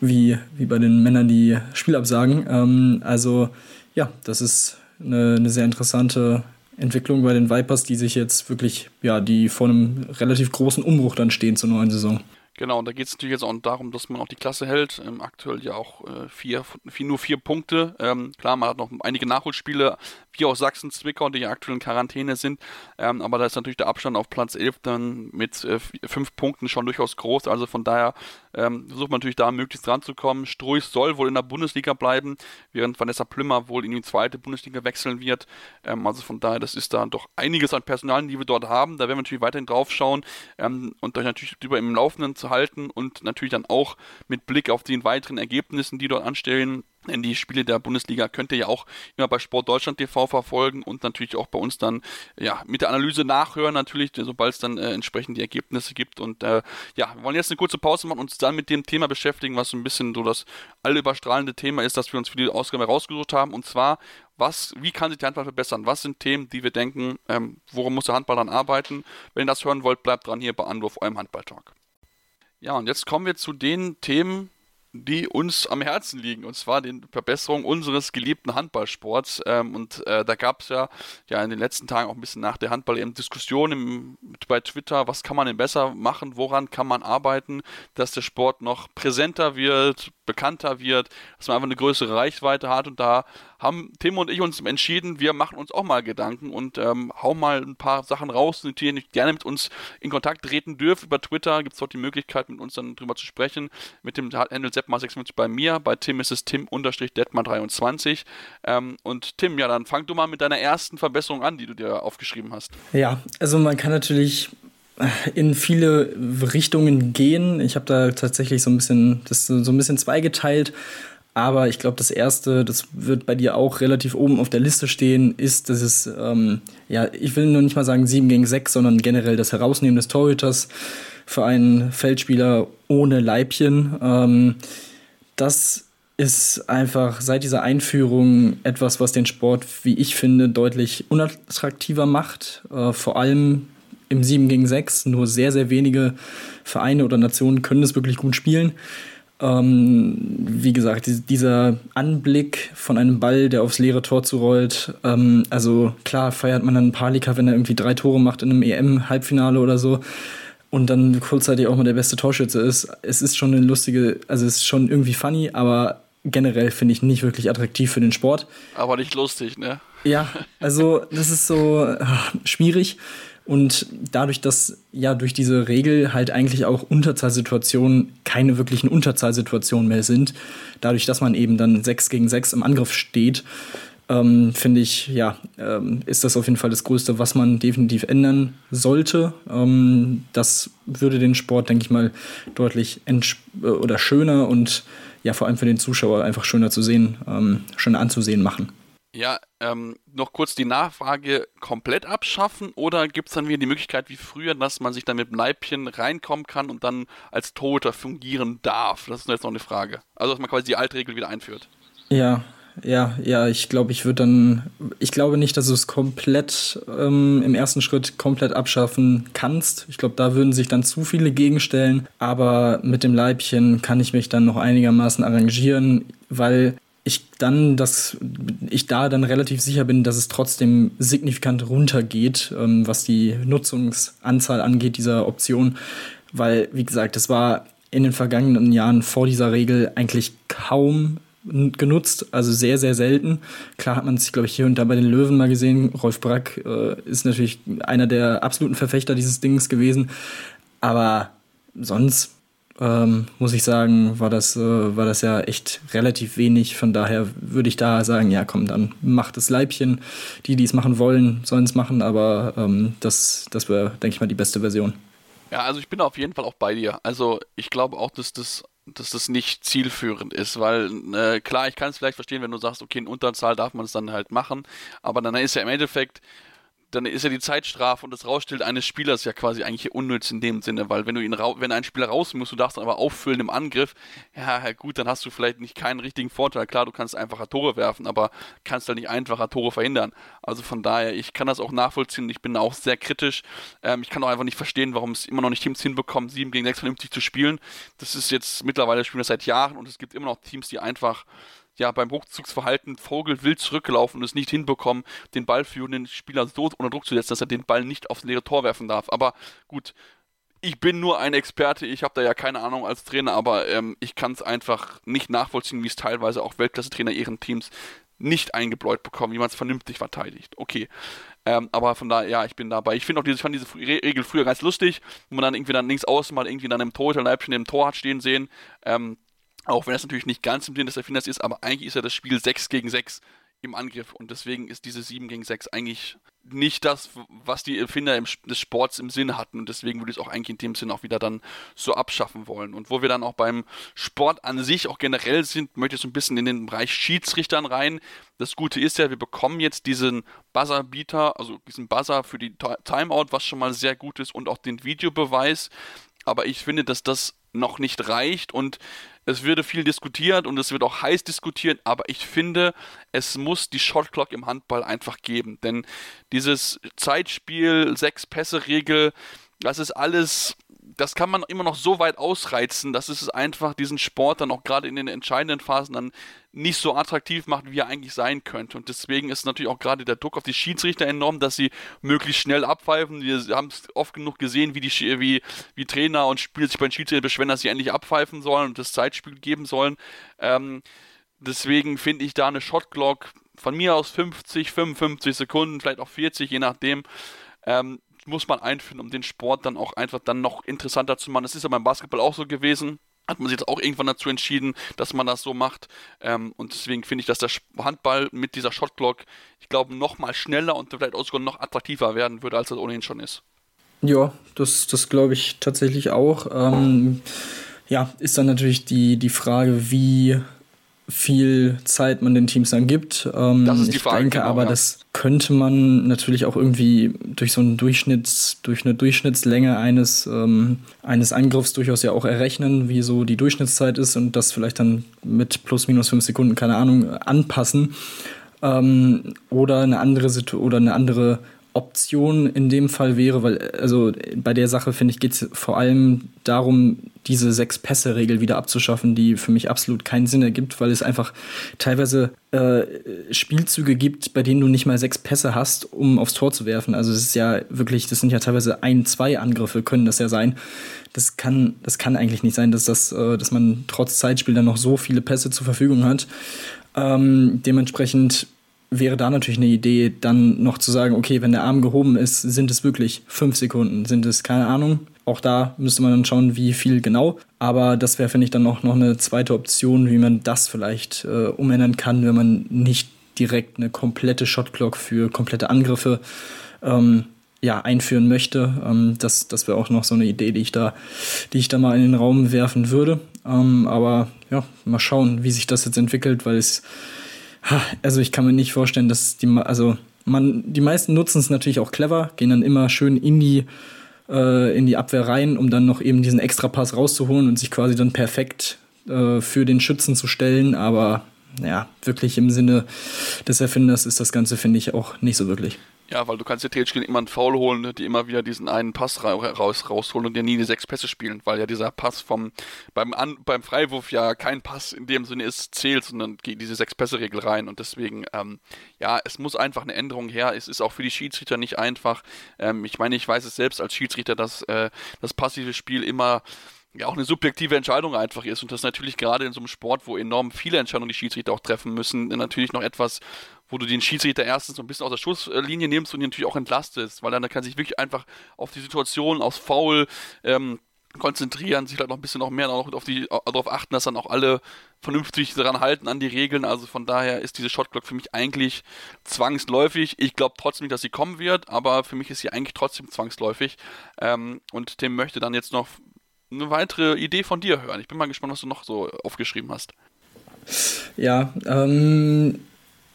wie, wie bei den Männern, die Spielabsagen. Ähm, also ja, das ist eine, eine sehr interessante Entwicklung bei den Vipers, die sich jetzt wirklich, ja, die vor einem relativ großen Umbruch dann stehen zur neuen Saison.
Genau, und da geht es natürlich jetzt auch darum, dass man auch die Klasse hält. Ähm, aktuell ja auch äh, vier, vier, nur vier Punkte. Ähm, klar, man hat noch einige Nachholspiele, wie auch Sachsen, Zwickau, die ja aktuell in Quarantäne sind. Ähm, aber da ist natürlich der Abstand auf Platz 11 dann mit äh, fünf Punkten schon durchaus groß. Also von daher ähm, versucht man natürlich da möglichst ranzukommen. Struis soll wohl in der Bundesliga bleiben, während Vanessa Plümmer wohl in die zweite Bundesliga wechseln wird. Ähm, also von daher, das ist da doch einiges an Personal, die wir dort haben. Da werden wir natürlich weiterhin drauf schauen ähm, und euch natürlich über im Laufenden zu halten und natürlich dann auch mit Blick auf die weiteren Ergebnissen, die dort anstellen, denn die Spiele der Bundesliga könnt ihr ja auch immer bei Sport Deutschland TV verfolgen und natürlich auch bei uns dann ja mit der Analyse nachhören, natürlich, sobald es dann äh, entsprechend die Ergebnisse gibt. Und äh, ja, wir wollen jetzt eine kurze Pause machen und uns dann mit dem Thema beschäftigen, was so ein bisschen so das allüberstrahlende Thema ist, das wir uns für die Ausgabe rausgesucht haben. Und zwar, was, wie kann sich der Handball verbessern? Was sind Themen, die wir denken, ähm, worum muss der Handball dann arbeiten? Wenn ihr das hören wollt, bleibt dran hier bei Anruf, eurem Handball-Talk. Ja, und jetzt kommen wir zu den Themen, die uns am Herzen liegen, und zwar die Verbesserung unseres geliebten Handballsports. Ähm, und äh, da gab es ja, ja in den letzten Tagen auch ein bisschen nach der Handball eben Diskussionen bei Twitter, was kann man denn besser machen, woran kann man arbeiten, dass der Sport noch präsenter wird, bekannter wird, dass man einfach eine größere Reichweite hat. Und da haben Tim und ich uns entschieden, wir machen uns auch mal Gedanken und ähm, hauen mal ein paar Sachen raus, die ihr nicht gerne mit uns in Kontakt treten dürft. Über Twitter gibt es dort die Möglichkeit, mit uns dann drüber zu sprechen. Mit dem Handle Seppmar56 bei mir, bei Tim ist es Tim-Detmar23. Ähm, und Tim, ja, dann fang du mal mit deiner ersten Verbesserung an, die du dir aufgeschrieben hast.
Ja, also man kann natürlich in viele Richtungen gehen. Ich habe da tatsächlich so ein bisschen das so ein bisschen zweigeteilt. Aber ich glaube, das erste, das wird bei dir auch relativ oben auf der Liste stehen, ist, dass es, ähm, ja, ich will nur nicht mal sagen 7 gegen 6, sondern generell das Herausnehmen des Torhüters für einen Feldspieler ohne Leibchen. Ähm, das ist einfach seit dieser Einführung etwas, was den Sport, wie ich finde, deutlich unattraktiver macht. Äh, vor allem im 7 gegen 6. Nur sehr, sehr wenige Vereine oder Nationen können es wirklich gut spielen. Ähm, wie gesagt, dieser Anblick von einem Ball, der aufs leere Tor zurollt. Ähm, also klar feiert man dann Palika, wenn er irgendwie drei Tore macht in einem EM-Halbfinale oder so. Und dann kurzzeitig auch mal der beste Torschütze ist. Es ist schon eine lustige, also es ist schon irgendwie funny, aber generell finde ich nicht wirklich attraktiv für den Sport.
Aber nicht lustig, ne?
Ja, also das ist so ach, schwierig. Und dadurch, dass ja durch diese Regel halt eigentlich auch Unterzahlsituationen keine wirklichen Unterzahlsituationen mehr sind, dadurch, dass man eben dann 6 gegen 6 im Angriff steht, ähm, finde ich, ja, ähm, ist das auf jeden Fall das Größte, was man definitiv ändern sollte. Ähm, das würde den Sport, denke ich mal, deutlich oder schöner und ja, vor allem für den Zuschauer einfach schöner zu sehen, ähm, schöner anzusehen machen.
Ja, ähm, noch kurz die Nachfrage komplett abschaffen oder gibt es dann wieder die Möglichkeit wie früher, dass man sich dann mit Leibchen reinkommen kann und dann als Toter fungieren darf? Das ist jetzt noch eine Frage. Also, dass man quasi die alte Regel wieder einführt.
Ja, ja, ja, ich glaube, ich würde dann, ich glaube nicht, dass du es komplett ähm, im ersten Schritt komplett abschaffen kannst. Ich glaube, da würden sich dann zu viele gegenstellen. Aber mit dem Leibchen kann ich mich dann noch einigermaßen arrangieren, weil ich dann das, ich da dann relativ sicher bin, dass es trotzdem signifikant runtergeht, ähm, was die Nutzungsanzahl angeht dieser Option, weil wie gesagt, es war in den vergangenen Jahren vor dieser Regel eigentlich kaum genutzt, also sehr, sehr selten. Klar hat man es, glaube ich, hier und da bei den Löwen mal gesehen. Rolf Brack äh, ist natürlich einer der absoluten Verfechter dieses Dings gewesen. Aber sonst ähm, muss ich sagen, war das, äh, war das ja echt relativ wenig. Von daher würde ich da sagen, ja komm, dann macht das Leibchen. Die, die es machen wollen, sollen es machen, aber ähm, das, das wäre, denke ich mal, die beste Version.
Ja, also ich bin auf jeden Fall auch bei dir. Also ich glaube auch, dass das dass das nicht zielführend ist, weil äh, klar, ich kann es vielleicht verstehen, wenn du sagst, okay, in Unterzahl darf man es dann halt machen, aber dann ist ja im Endeffekt dann ist ja die Zeitstrafe und das Rausstellen eines Spielers ja quasi eigentlich unnütz in dem Sinne, weil wenn du ihn wenn ein Spieler raus muss, du darfst dann aber auffüllen im Angriff, ja gut, dann hast du vielleicht nicht keinen richtigen Vorteil. Klar, du kannst einfacher Tore werfen, aber kannst halt nicht einfacher Tore verhindern. Also von daher, ich kann das auch nachvollziehen. Ich bin auch sehr kritisch. Ähm, ich kann auch einfach nicht verstehen, warum es immer noch nicht Teams hinbekommen, 7 gegen 6 vernünftig zu spielen. Das ist jetzt mittlerweile spielen wir seit Jahren und es gibt immer noch Teams, die einfach ja beim Rückzugsverhalten Vogel wild zurückgelaufen und es nicht hinbekommen, den ballführenden Spieler so unter Druck zu setzen, dass er den Ball nicht aufs leere Tor werfen darf. Aber gut, ich bin nur ein Experte, ich habe da ja keine Ahnung als Trainer, aber ähm, ich kann es einfach nicht nachvollziehen, wie es teilweise auch Weltklasse-Trainer ihren Teams nicht eingebläut bekommen, wie man es vernünftig verteidigt. Okay. Ähm, aber von daher, ja, ich bin dabei. Ich finde auch diese, ich fand diese Regel früher ganz lustig, wo man dann irgendwie dann links außen mal irgendwie dann im Tor, ein Leibchen im Tor hat stehen sehen. Ähm, auch wenn das natürlich nicht ganz im Sinne des Erfinders ist, aber eigentlich ist ja das Spiel 6 gegen 6 im Angriff und deswegen ist diese 7 gegen 6 eigentlich nicht das, was die Erfinder im, des Sports im Sinn hatten und deswegen würde ich es auch eigentlich in dem Sinn auch wieder dann so abschaffen wollen. Und wo wir dann auch beim Sport an sich auch generell sind, möchte ich so ein bisschen in den Bereich Schiedsrichtern rein. Das Gute ist ja, wir bekommen jetzt diesen Buzzer-Beater, also diesen Buzzer für die Timeout, was schon mal sehr gut ist und auch den Videobeweis. Aber ich finde, dass das noch nicht reicht und es würde viel diskutiert und es wird auch heiß diskutiert, aber ich finde, es muss die Shotclock im Handball einfach geben, denn dieses Zeitspiel, sechs Pässe-Regel, das ist alles das kann man immer noch so weit ausreizen, dass es einfach diesen Sport dann auch gerade in den entscheidenden Phasen dann nicht so attraktiv macht, wie er eigentlich sein könnte. Und deswegen ist natürlich auch gerade der Druck auf die Schiedsrichter enorm, dass sie möglichst schnell abpfeifen. Wir haben es oft genug gesehen, wie die wie, wie Trainer und Spieler sich bei den Schiedsrichtern beschweren, dass sie endlich abpfeifen sollen und das Zeitspiel geben sollen. Ähm, deswegen finde ich da eine Shotglock von mir aus 50, 55 Sekunden, vielleicht auch 40, je nachdem. Ähm, muss man einführen, um den Sport dann auch einfach dann noch interessanter zu machen. Das ist ja beim Basketball auch so gewesen. Hat man sich jetzt auch irgendwann dazu entschieden, dass man das so macht. Ähm, und deswegen finde ich, dass der Handball mit dieser Shotclock, ich glaube, noch mal schneller und vielleicht auch sogar noch attraktiver werden würde, als es ohnehin schon ist.
Ja, das, das glaube ich tatsächlich auch. Ähm, ja, ist dann natürlich die, die Frage, wie viel Zeit man den Teams dann gibt. Ähm, das ist die Frage, ich denke genau, aber, ja. das könnte man natürlich auch irgendwie durch so einen Durchschnitts, durch eine Durchschnittslänge eines, ähm, eines Angriffs durchaus ja auch errechnen, wie so die Durchschnittszeit ist und das vielleicht dann mit plus minus fünf Sekunden, keine Ahnung, anpassen. Ähm, oder eine andere Situation oder eine andere Option in dem Fall wäre, weil also bei der Sache finde ich geht es vor allem darum, diese sechs Pässe-Regel wieder abzuschaffen, die für mich absolut keinen Sinn ergibt, weil es einfach teilweise äh, Spielzüge gibt, bei denen du nicht mal sechs Pässe hast, um aufs Tor zu werfen. Also es ist ja wirklich, das sind ja teilweise ein, zwei Angriffe können das ja sein. Das kann, das kann eigentlich nicht sein, dass das, äh, dass man trotz Zeitspiel dann noch so viele Pässe zur Verfügung hat. Ähm, dementsprechend wäre da natürlich eine Idee, dann noch zu sagen, okay, wenn der Arm gehoben ist, sind es wirklich fünf Sekunden, sind es keine Ahnung. Auch da müsste man dann schauen, wie viel genau. Aber das wäre, finde ich, dann auch noch eine zweite Option, wie man das vielleicht äh, umändern kann, wenn man nicht direkt eine komplette Shotclock für komplette Angriffe ähm, ja, einführen möchte. Ähm, das das wäre auch noch so eine Idee, die ich da, die ich da mal in den Raum werfen würde. Ähm, aber ja, mal schauen, wie sich das jetzt entwickelt, weil es also ich kann mir nicht vorstellen, dass die, also man, die meisten nutzen es natürlich auch clever, gehen dann immer schön in die, äh, in die Abwehr rein, um dann noch eben diesen Extrapass rauszuholen und sich quasi dann perfekt äh, für den Schützen zu stellen. Aber ja, wirklich im Sinne des Erfinders ist das Ganze, finde ich, auch nicht so wirklich.
Ja, weil du kannst dir theoretisch immer einen Foul holen, die immer wieder diesen einen Pass raus, rausholen und dir nie die sechs Pässe spielen, weil ja dieser Pass vom beim, An, beim Freiwurf ja kein Pass in dem Sinne ist, zählt, sondern geht diese sechs Pässe-Regel rein und deswegen, ähm, ja, es muss einfach eine Änderung her. Es ist auch für die Schiedsrichter nicht einfach. Ähm, ich meine, ich weiß es selbst als Schiedsrichter, dass äh, das passive Spiel immer ja auch eine subjektive Entscheidung einfach ist und das natürlich gerade in so einem Sport, wo enorm viele Entscheidungen die Schiedsrichter auch treffen müssen, natürlich noch etwas, wo du den Schiedsrichter erstens so ein bisschen aus der Schusslinie nimmst und ihn natürlich auch entlastest, weil dann kann sich wirklich einfach auf die Situation, aufs Foul ähm, konzentrieren, sich vielleicht noch ein bisschen noch mehr noch auf die, darauf achten, dass dann auch alle vernünftig daran halten an die Regeln. Also von daher ist diese Shotclock für mich eigentlich zwangsläufig. Ich glaube trotzdem nicht, dass sie kommen wird, aber für mich ist sie eigentlich trotzdem zwangsläufig. Ähm, und Tim möchte dann jetzt noch eine weitere Idee von dir hören. Ich bin mal gespannt, was du noch so aufgeschrieben hast.
Ja, ähm,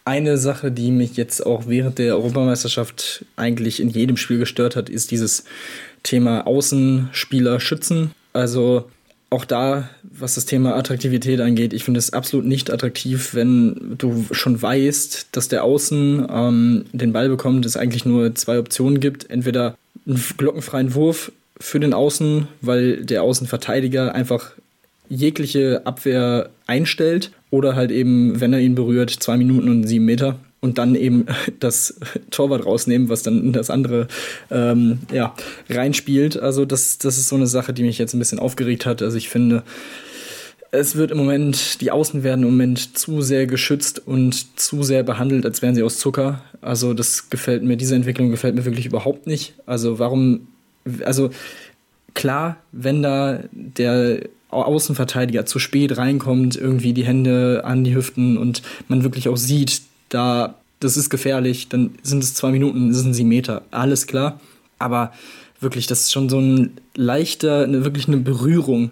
eine Sache, die mich jetzt auch während der Europameisterschaft eigentlich in jedem Spiel gestört hat, ist dieses Thema Außenspieler schützen. Also auch da, was das Thema Attraktivität angeht, ich finde es absolut nicht attraktiv, wenn du schon weißt, dass der Außen ähm, den Ball bekommt, es eigentlich nur zwei Optionen gibt. Entweder einen glockenfreien Wurf für den Außen, weil der Außenverteidiger einfach jegliche Abwehr einstellt oder halt eben, wenn er ihn berührt, zwei Minuten und sieben Meter und dann eben das Torwart rausnehmen, was dann das andere ähm, ja, reinspielt. Also das, das ist so eine Sache, die mich jetzt ein bisschen aufgeregt hat. Also ich finde, es wird im Moment, die Außen werden im Moment zu sehr geschützt und zu sehr behandelt, als wären sie aus Zucker. Also das gefällt mir, diese Entwicklung gefällt mir wirklich überhaupt nicht. Also warum also klar, wenn da der Außenverteidiger zu spät reinkommt, irgendwie die Hände an die Hüften und man wirklich auch sieht, da das ist gefährlich, dann sind es zwei Minuten, sind sie Meter, alles klar. Aber wirklich, das ist schon so ein leichter, eine, wirklich eine Berührung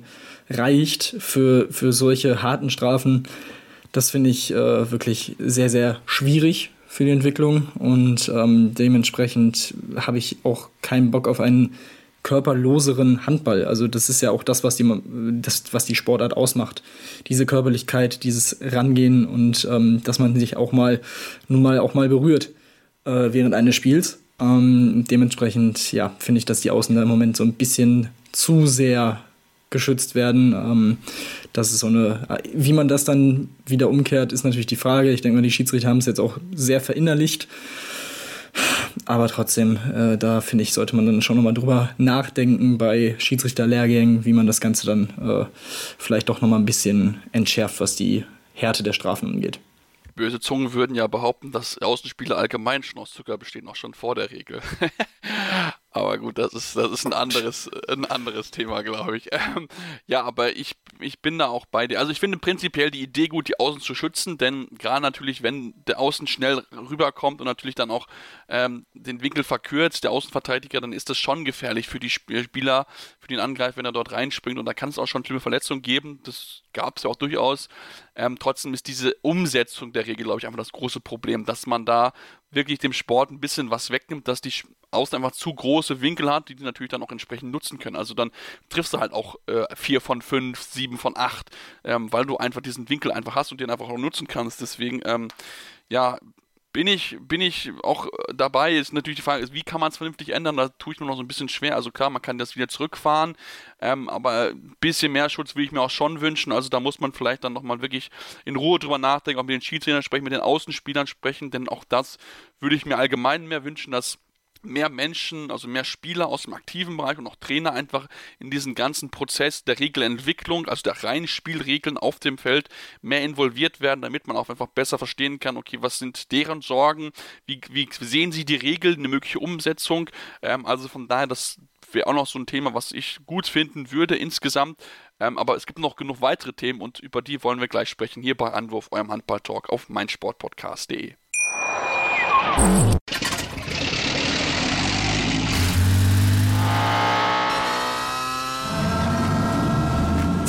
reicht für, für solche harten Strafen. Das finde ich äh, wirklich sehr, sehr schwierig für die Entwicklung und ähm, dementsprechend habe ich auch keinen Bock auf einen körperloseren Handball. Also das ist ja auch das, was die, das, was die Sportart ausmacht. Diese Körperlichkeit, dieses Rangehen und ähm, dass man sich auch mal nun mal auch mal berührt äh, während eines Spiels. Ähm, dementsprechend, ja, finde ich, dass die Außen da im Moment so ein bisschen zu sehr geschützt werden. Ähm, das ist so eine, wie man das dann wieder umkehrt, ist natürlich die Frage. Ich denke mal, die Schiedsrichter haben es jetzt auch sehr verinnerlicht. Aber trotzdem, äh, da finde ich, sollte man dann schon nochmal drüber nachdenken bei Schiedsrichterlehrgängen, wie man das Ganze dann äh, vielleicht doch nochmal ein bisschen entschärft, was die Härte der Strafen angeht.
Böse Zungen würden ja behaupten, dass Außenspieler allgemein schon aus Zucker bestehen, auch schon vor der Regel. Aber gut, das ist, das ist ein anderes, ein anderes Thema, glaube ich. Ähm, ja, aber ich, ich bin da auch bei dir. Also ich finde prinzipiell die Idee gut, die Außen zu schützen, denn gerade natürlich, wenn der Außen schnell rüberkommt und natürlich dann auch ähm, den Winkel verkürzt, der Außenverteidiger, dann ist das schon gefährlich für die Spieler, für den Angreifer, wenn er dort reinspringt. Und da kann es auch schon schlimme Verletzungen geben. Das gab es ja auch durchaus. Ähm, trotzdem ist diese Umsetzung der Regel, glaube ich, einfach das große Problem, dass man da wirklich dem Sport ein bisschen was wegnimmt, dass die Außen einfach zu große Winkel hat, die die natürlich dann auch entsprechend nutzen können. Also dann triffst du halt auch äh, vier von fünf, sieben von acht, ähm, weil du einfach diesen Winkel einfach hast und den einfach auch nutzen kannst. Deswegen, ähm, ja, bin ich, bin ich auch dabei. Ist natürlich die Frage, wie kann man es vernünftig ändern? Da tue ich mir noch so ein bisschen schwer. Also klar, man kann das wieder zurückfahren, ähm, aber ein bisschen mehr Schutz will ich mir auch schon wünschen. Also da muss man vielleicht dann nochmal wirklich in Ruhe drüber nachdenken, auch mit den Schiedsrichtern sprechen, mit den Außenspielern sprechen, denn auch das würde ich mir allgemein mehr wünschen, dass mehr Menschen, also mehr Spieler aus dem aktiven Bereich und auch Trainer einfach in diesen ganzen Prozess der Regelentwicklung, also der reinen Spielregeln auf dem Feld mehr involviert werden, damit man auch einfach besser verstehen kann, okay, was sind deren Sorgen, wie, wie sehen sie die Regeln, eine mögliche Umsetzung. Ähm, also von daher, das wäre auch noch so ein Thema, was ich gut finden würde insgesamt. Ähm, aber es gibt noch genug weitere Themen und über die wollen wir gleich sprechen hier bei Anwurf, eurem Handball-Talk auf meinsportpodcast.de.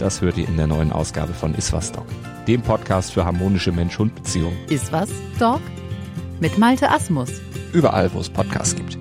das hört ihr in der neuen Ausgabe von Iswas Dog, dem Podcast für harmonische Mensch-Hund-Beziehungen.
Iswas Dog? Mit Malte Asmus.
Überall, wo es Podcasts gibt.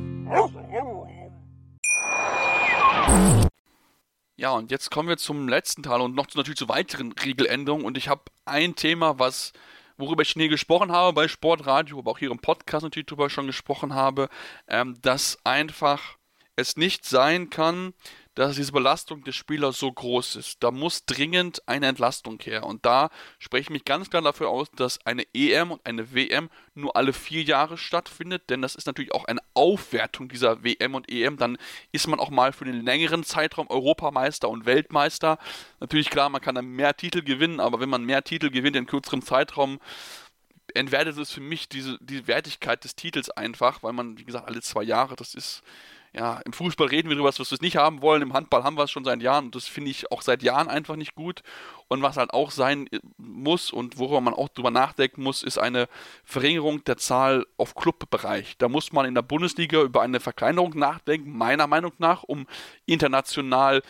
Ja, und jetzt kommen wir zum letzten Teil und noch zu, natürlich zu weiteren Regeländerungen. Und ich habe ein Thema, was worüber ich nie gesprochen habe bei Sportradio, aber auch hier im Podcast natürlich drüber schon gesprochen habe, ähm, dass einfach es nicht sein kann, dass diese Belastung des Spielers so groß ist. Da muss dringend eine Entlastung her. Und da spreche ich mich ganz klar dafür aus, dass eine EM und eine WM nur alle vier Jahre stattfindet, denn das ist natürlich auch eine Aufwertung dieser WM und EM. Dann ist man auch mal für den längeren Zeitraum Europameister und Weltmeister. Natürlich klar, man kann dann mehr Titel gewinnen, aber wenn man mehr Titel gewinnt in kürzerem Zeitraum, entwertet es für mich diese die Wertigkeit des Titels einfach, weil man, wie gesagt, alle zwei Jahre, das ist ja, im Fußball reden wir darüber, was wir es nicht haben wollen. Im Handball haben wir es schon seit Jahren und das finde ich auch seit Jahren einfach nicht gut. Und was halt auch sein äh, muss und worüber man auch drüber nachdenken muss, ist eine Verringerung der Zahl auf Clubbereich. Da muss man in der Bundesliga über eine Verkleinerung nachdenken, meiner Meinung nach, um international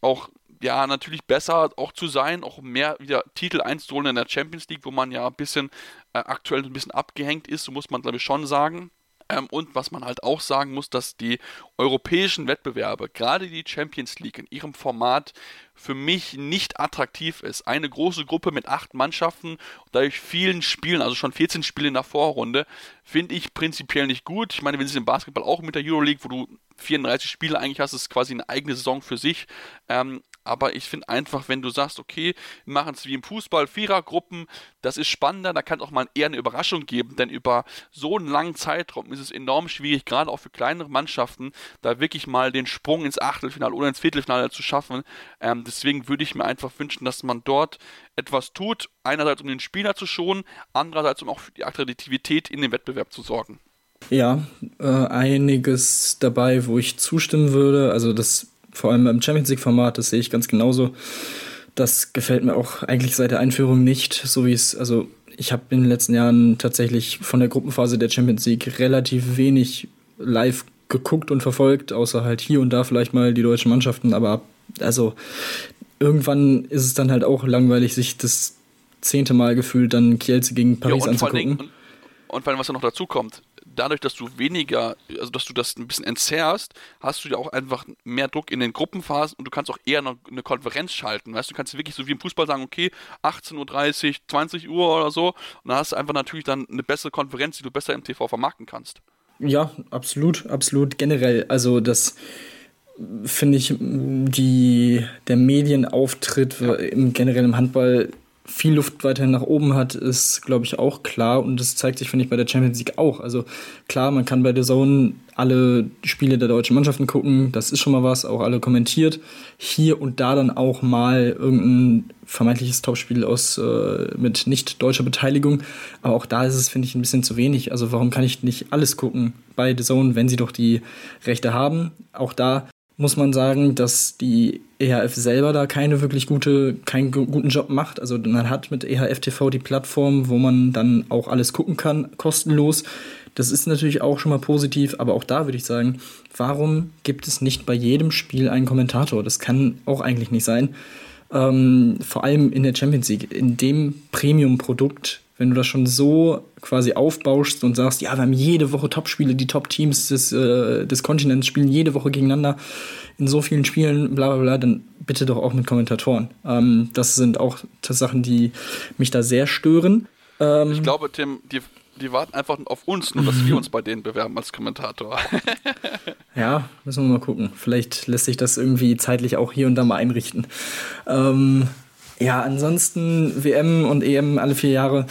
auch ja, natürlich besser auch zu sein, auch mehr wieder Titel einzuholen in der Champions League, wo man ja ein bisschen äh, aktuell ein bisschen abgehängt ist, so muss man glaube ich schon sagen. Ähm, und was man halt auch sagen muss, dass die europäischen Wettbewerbe, gerade die Champions League in ihrem Format, für mich nicht attraktiv ist. Eine große Gruppe mit acht Mannschaften, dadurch vielen Spielen, also schon 14 Spiele in der Vorrunde, finde ich prinzipiell nicht gut. Ich meine, wenn es im Basketball auch mit der Euroleague, wo du 34 Spiele eigentlich hast, ist quasi eine eigene Saison für sich. Ähm, aber ich finde einfach, wenn du sagst, okay, wir machen es wie im Fußball, Vierergruppen, das ist spannender, da kann es auch mal eher eine Überraschung geben, denn über so einen langen Zeitraum ist es enorm schwierig, gerade auch für kleinere Mannschaften, da wirklich mal den Sprung ins Achtelfinale oder ins Viertelfinale zu schaffen. Ähm, deswegen würde ich mir einfach wünschen, dass man dort etwas tut, einerseits um den Spieler zu schonen, andererseits um auch für die Attraktivität in dem Wettbewerb zu sorgen.
Ja, äh, einiges dabei, wo ich zustimmen würde. Also das vor allem beim Champions League-Format, das sehe ich ganz genauso. Das gefällt mir auch eigentlich seit der Einführung nicht, so wie es, also ich habe in den letzten Jahren tatsächlich von der Gruppenphase der Champions League relativ wenig live geguckt und verfolgt, außer halt hier und da vielleicht mal die deutschen Mannschaften, aber also irgendwann ist es dann halt auch langweilig, sich das zehnte Mal gefühlt dann Kielce gegen Paris ja, und anzugucken. Allem, und,
und vor allem, was da noch dazu kommt, dadurch, dass du weniger, also dass du das ein bisschen entzerrst, hast du ja auch einfach mehr Druck in den Gruppenphasen und du kannst auch eher eine, eine Konferenz schalten. Weißt du, kannst wirklich so wie im Fußball sagen, okay, 18.30 Uhr, 20 Uhr oder so, und dann hast du einfach natürlich dann eine bessere Konferenz, die du besser im TV vermarkten kannst.
Ja, absolut, absolut generell. Also das finde ich, die, der Medienauftritt ja. im generellen Handball viel Luft weiterhin nach oben hat, ist, glaube ich, auch klar. Und das zeigt sich, finde ich, bei der Champions League auch. Also klar, man kann bei der Zone alle Spiele der deutschen Mannschaften gucken. Das ist schon mal was, auch alle kommentiert. Hier und da dann auch mal irgendein vermeintliches Topspiel aus äh, mit nicht deutscher Beteiligung. Aber auch da ist es, finde ich, ein bisschen zu wenig. Also warum kann ich nicht alles gucken bei The Zone, wenn sie doch die Rechte haben? Auch da muss man sagen, dass die EHF selber da keine wirklich gute, keinen guten Job macht. Also man hat mit EHF TV die Plattform, wo man dann auch alles gucken kann, kostenlos. Das ist natürlich auch schon mal positiv, aber auch da würde ich sagen, warum gibt es nicht bei jedem Spiel einen Kommentator? Das kann auch eigentlich nicht sein. Ähm, vor allem in der Champions League, in dem Premium-Produkt, wenn du das schon so quasi aufbauschst und sagst, ja, wir haben jede Woche Top-Spiele, die Top-Teams des, äh, des Kontinents spielen jede Woche gegeneinander in so vielen Spielen, bla bla bla, dann bitte doch auch mit Kommentatoren. Ähm, das sind auch Sachen, die mich da sehr stören.
Ähm, ich glaube, Tim, die, die warten einfach auf uns, nur dass wir uns bei denen bewerben als Kommentator.
ja, müssen wir mal gucken. Vielleicht lässt sich das irgendwie zeitlich auch hier und da mal einrichten. Ähm, ja, ansonsten WM und EM alle vier Jahre.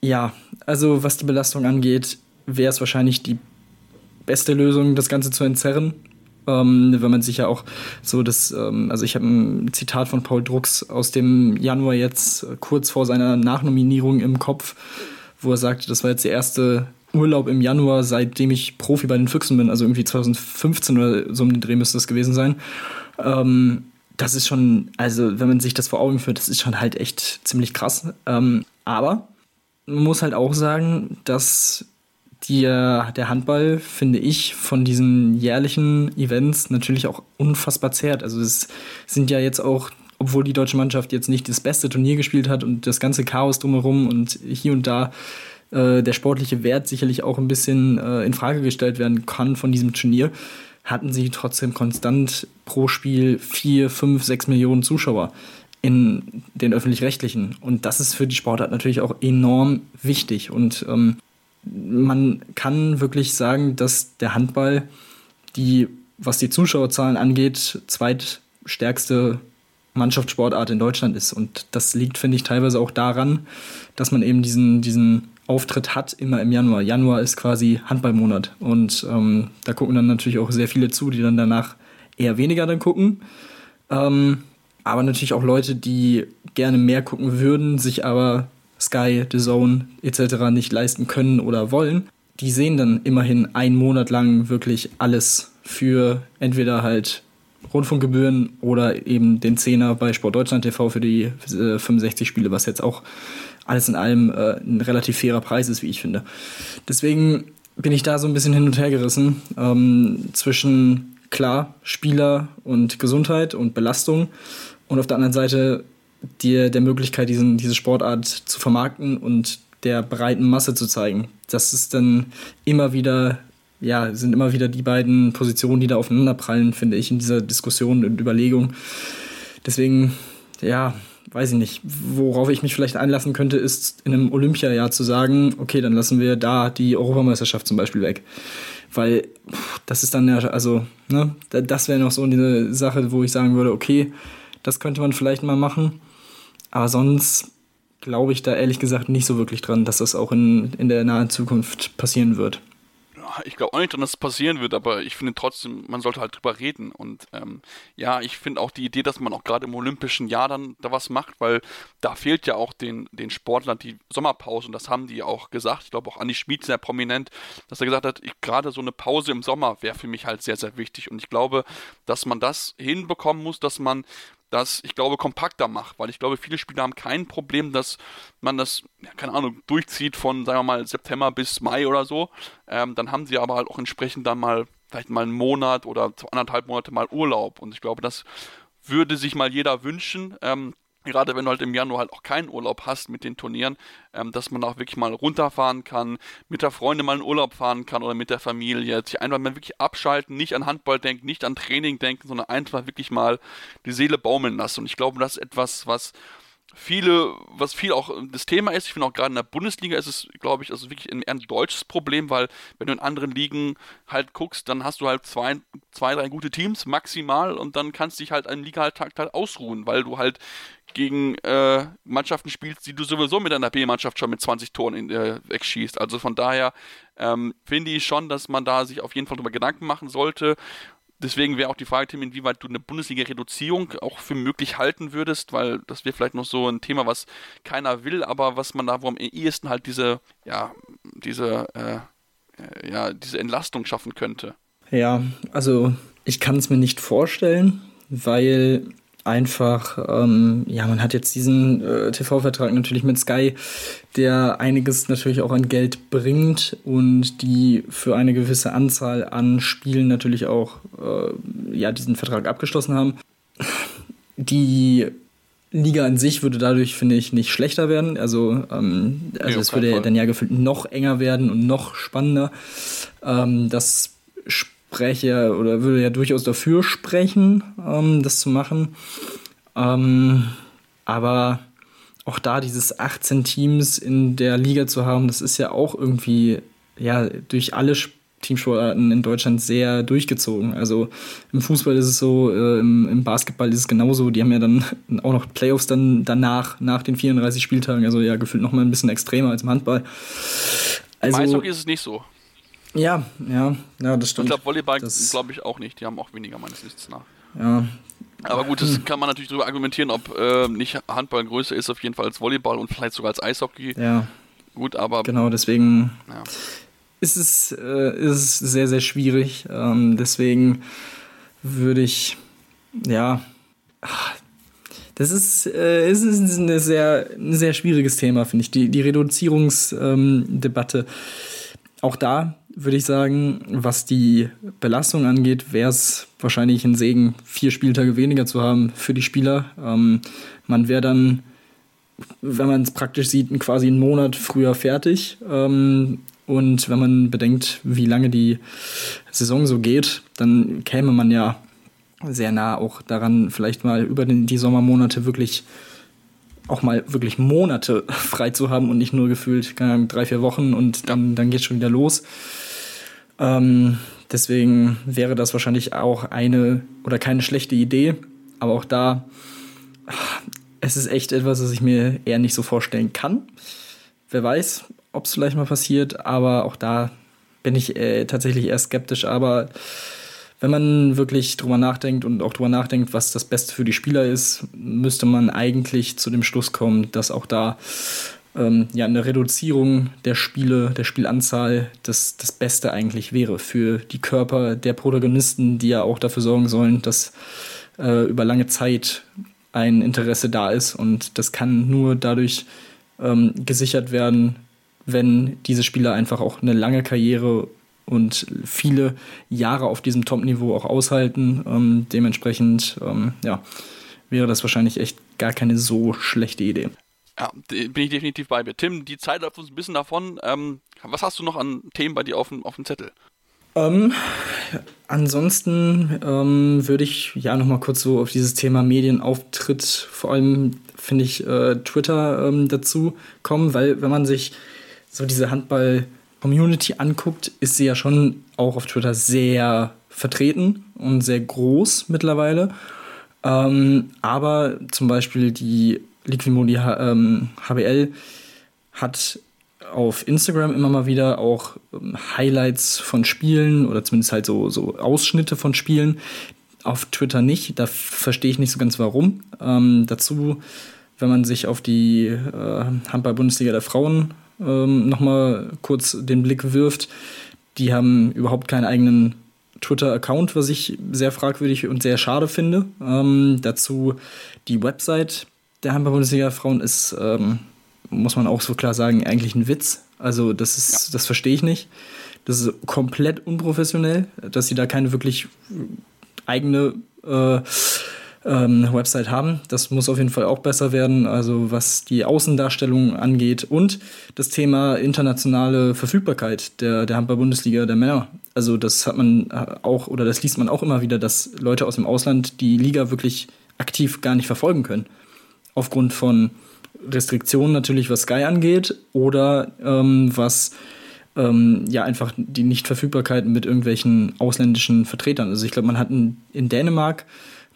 Ja, also was die Belastung angeht, wäre es wahrscheinlich die beste Lösung, das Ganze zu entzerren. Ähm, wenn man sich ja auch so das, ähm, also ich habe ein Zitat von Paul Drucks aus dem Januar jetzt kurz vor seiner Nachnominierung im Kopf, wo er sagte, das war jetzt der erste Urlaub im Januar, seitdem ich Profi bei den Füchsen bin, also irgendwie 2015 oder so um den Dreh müsste das gewesen sein. Ähm, das ist schon, also wenn man sich das vor Augen führt, das ist schon halt echt ziemlich krass. Ähm, aber man muss halt auch sagen, dass die, der Handball, finde ich, von diesen jährlichen Events natürlich auch unfassbar zehrt. Also es sind ja jetzt auch, obwohl die deutsche Mannschaft jetzt nicht das beste Turnier gespielt hat und das ganze Chaos drumherum und hier und da äh, der sportliche Wert sicherlich auch ein bisschen äh, in Frage gestellt werden kann von diesem Turnier, hatten sie trotzdem konstant pro Spiel vier, fünf, sechs Millionen Zuschauer in den öffentlich-rechtlichen. Und das ist für die Sportart natürlich auch enorm wichtig. Und ähm, man kann wirklich sagen, dass der Handball die, was die Zuschauerzahlen angeht, zweitstärkste Mannschaftssportart in Deutschland ist. Und das liegt, finde ich, teilweise auch daran, dass man eben diesen, diesen Auftritt hat, immer im Januar. Januar ist quasi Handballmonat. Und ähm, da gucken dann natürlich auch sehr viele zu, die dann danach eher weniger dann gucken. Ähm, aber natürlich auch Leute, die gerne mehr gucken würden, sich aber Sky, The Zone etc. nicht leisten können oder wollen, die sehen dann immerhin einen Monat lang wirklich alles für entweder halt Rundfunkgebühren oder eben den Zehner bei Sport Deutschland TV für die äh, 65 Spiele, was jetzt auch alles in allem äh, ein relativ fairer Preis ist, wie ich finde. Deswegen bin ich da so ein bisschen hin und her gerissen ähm, zwischen klar Spieler und Gesundheit und Belastung und auf der anderen Seite dir der Möglichkeit, diesen, diese Sportart zu vermarkten und der breiten Masse zu zeigen. Das ist dann immer wieder, ja, sind immer wieder die beiden Positionen, die da aufeinanderprallen, finde ich, in dieser Diskussion und Überlegung. Deswegen, ja, weiß ich nicht, worauf ich mich vielleicht einlassen könnte, ist in einem Olympiajahr zu sagen, okay, dann lassen wir da die Europameisterschaft zum Beispiel weg. Weil das ist dann ja, also, ne, das wäre noch so eine Sache, wo ich sagen würde, okay, das könnte man vielleicht mal machen. Aber sonst glaube ich da ehrlich gesagt nicht so wirklich dran, dass das auch in, in der nahen Zukunft passieren wird.
Ich glaube auch nicht, dass es passieren wird, aber ich finde trotzdem, man sollte halt drüber reden. Und ähm, ja, ich finde auch die Idee, dass man auch gerade im olympischen Jahr dann da was macht, weil da fehlt ja auch den, den Sportlern die Sommerpause und das haben die auch gesagt. Ich glaube auch Andi Schmid sehr prominent, dass er gesagt hat, gerade so eine Pause im Sommer wäre für mich halt sehr, sehr wichtig. Und ich glaube, dass man das hinbekommen muss, dass man das, ich glaube, kompakter macht, weil ich glaube, viele Spieler haben kein Problem, dass man das, ja, keine Ahnung, durchzieht von, sagen wir mal, September bis Mai oder so. Ähm, dann haben sie aber halt auch entsprechend dann mal, vielleicht mal einen Monat oder anderthalb Monate mal Urlaub. Und ich glaube, das würde sich mal jeder wünschen. Ähm, gerade wenn du halt im Januar halt auch keinen Urlaub hast mit den Turnieren, ähm, dass man auch wirklich mal runterfahren kann, mit der Freundin mal in Urlaub fahren kann oder mit der Familie, sich einfach mal wirklich abschalten, nicht an Handball denken, nicht an Training denken, sondern einfach wirklich mal die Seele baumeln lassen. Und ich glaube, das ist etwas, was viele, was viel auch das Thema ist, ich finde auch gerade in der Bundesliga ist es, glaube ich, also wirklich ein, ein deutsches Problem, weil wenn du in anderen Ligen halt guckst, dann hast du halt zwei, zwei drei gute Teams maximal und dann kannst dich halt einen Liga halt, halt ausruhen, weil du halt gegen äh, Mannschaften spielst, die du sowieso mit einer B-Mannschaft schon mit 20 Toren in, äh, wegschießt. Also von daher ähm, finde ich schon, dass man da sich auf jeden Fall darüber Gedanken machen sollte. Deswegen wäre auch die Frage, Tim, inwieweit du eine Bundesliga-Reduzierung auch für möglich halten würdest, weil das wäre vielleicht noch so ein Thema, was keiner will, aber was man da wo am ehesten halt diese, ja, diese, äh, äh ja, diese Entlastung schaffen könnte.
Ja, also ich kann es mir nicht vorstellen, weil einfach, ähm, ja, man hat jetzt diesen äh, TV-Vertrag natürlich mit Sky, der einiges natürlich auch an Geld bringt und die für eine gewisse Anzahl an Spielen natürlich auch äh, ja, diesen Vertrag abgeschlossen haben. Die Liga an sich würde dadurch, finde ich, nicht schlechter werden. Also, ähm, also nee, es würde Fall. dann ja gefühlt noch enger werden und noch spannender. Ähm, das spreche oder würde ja durchaus dafür sprechen, ähm, das zu machen. Ähm, aber auch da dieses 18 Teams in der Liga zu haben, das ist ja auch irgendwie ja durch alle Teamsportarten in Deutschland sehr durchgezogen. Also im Fußball ist es so, äh, im, im, Basketball ist es genauso. Die haben ja dann auch noch Playoffs dann danach, nach den 34 Spieltagen. Also ja, gefühlt noch mal ein bisschen extremer als im Handball.
Also, Im Eishockey ist es nicht so.
Ja, ja, ja, das stimmt.
Ich glaube, Volleyball glaube ich auch nicht. Die haben auch weniger meines Wissens nach.
Ja.
Aber gut, das kann man natürlich darüber argumentieren, ob äh, nicht Handball größer ist auf jeden Fall als Volleyball und vielleicht sogar als Eishockey.
Ja.
Gut, aber.
Genau, deswegen ja. ist, es, äh, ist es sehr, sehr schwierig. Ähm, deswegen würde ich, ja. Das ist, äh, ist sehr, ein sehr schwieriges Thema, finde ich. Die, die Reduzierungsdebatte. Ähm, auch da würde ich sagen, was die Belastung angeht, wäre es wahrscheinlich ein Segen, vier Spieltage weniger zu haben für die Spieler. Ähm, man wäre dann, wenn man es praktisch sieht, quasi einen Monat früher fertig. Ähm, und wenn man bedenkt, wie lange die Saison so geht, dann käme man ja sehr nah auch daran, vielleicht mal über den, die Sommermonate wirklich auch mal wirklich Monate frei zu haben und nicht nur gefühlt drei, vier Wochen und dann, dann geht es schon wieder los. Ähm, deswegen wäre das wahrscheinlich auch eine oder keine schlechte Idee. Aber auch da, es ist echt etwas, was ich mir eher nicht so vorstellen kann. Wer weiß, ob es vielleicht mal passiert, aber auch da bin ich äh, tatsächlich eher skeptisch. Aber wenn man wirklich drüber nachdenkt und auch drüber nachdenkt, was das Beste für die Spieler ist, müsste man eigentlich zu dem Schluss kommen, dass auch da ähm, ja eine Reduzierung der Spiele, der Spielanzahl das, das Beste eigentlich wäre für die Körper der Protagonisten, die ja auch dafür sorgen sollen, dass äh, über lange Zeit ein Interesse da ist und das kann nur dadurch ähm, gesichert werden, wenn diese Spieler einfach auch eine lange Karriere und viele Jahre auf diesem Top-Niveau auch aushalten. Ähm, dementsprechend ähm, ja, wäre das wahrscheinlich echt gar keine so schlechte Idee.
Ja, bin ich definitiv bei mir. Tim, die Zeit läuft uns ein bisschen davon. Ähm, was hast du noch an Themen bei dir auf dem, auf dem Zettel?
Ähm, ansonsten ähm, würde ich ja noch mal kurz so auf dieses Thema Medienauftritt, vor allem finde ich äh, Twitter ähm, dazu kommen, weil wenn man sich so diese Handball Community anguckt, ist sie ja schon auch auf Twitter sehr vertreten und sehr groß mittlerweile. Ähm, aber zum Beispiel die Liquimodi ähm, HBL hat auf Instagram immer mal wieder auch ähm, Highlights von Spielen oder zumindest halt so, so Ausschnitte von Spielen. Auf Twitter nicht, da verstehe ich nicht so ganz warum. Ähm, dazu, wenn man sich auf die äh, Handball-Bundesliga der Frauen ähm, nochmal kurz den Blick wirft, die haben überhaupt keinen eigenen Twitter-Account, was ich sehr fragwürdig und sehr schade finde. Ähm, dazu die Website der Handball-Bundesliga Frauen ist, ähm, muss man auch so klar sagen, eigentlich ein Witz. Also das ist, ja. das verstehe ich nicht. Das ist komplett unprofessionell, dass sie da keine wirklich eigene äh, ähm, Website haben. Das muss auf jeden Fall auch besser werden, also was die Außendarstellung angeht und das Thema internationale Verfügbarkeit der, der Handball-Bundesliga der Männer. Also das hat man auch oder das liest man auch immer wieder, dass Leute aus dem Ausland die Liga wirklich aktiv gar nicht verfolgen können. Aufgrund von Restriktionen natürlich, was Sky angeht oder ähm, was ähm, ja einfach die Nichtverfügbarkeit mit irgendwelchen ausländischen Vertretern. Also ich glaube, man hat in, in Dänemark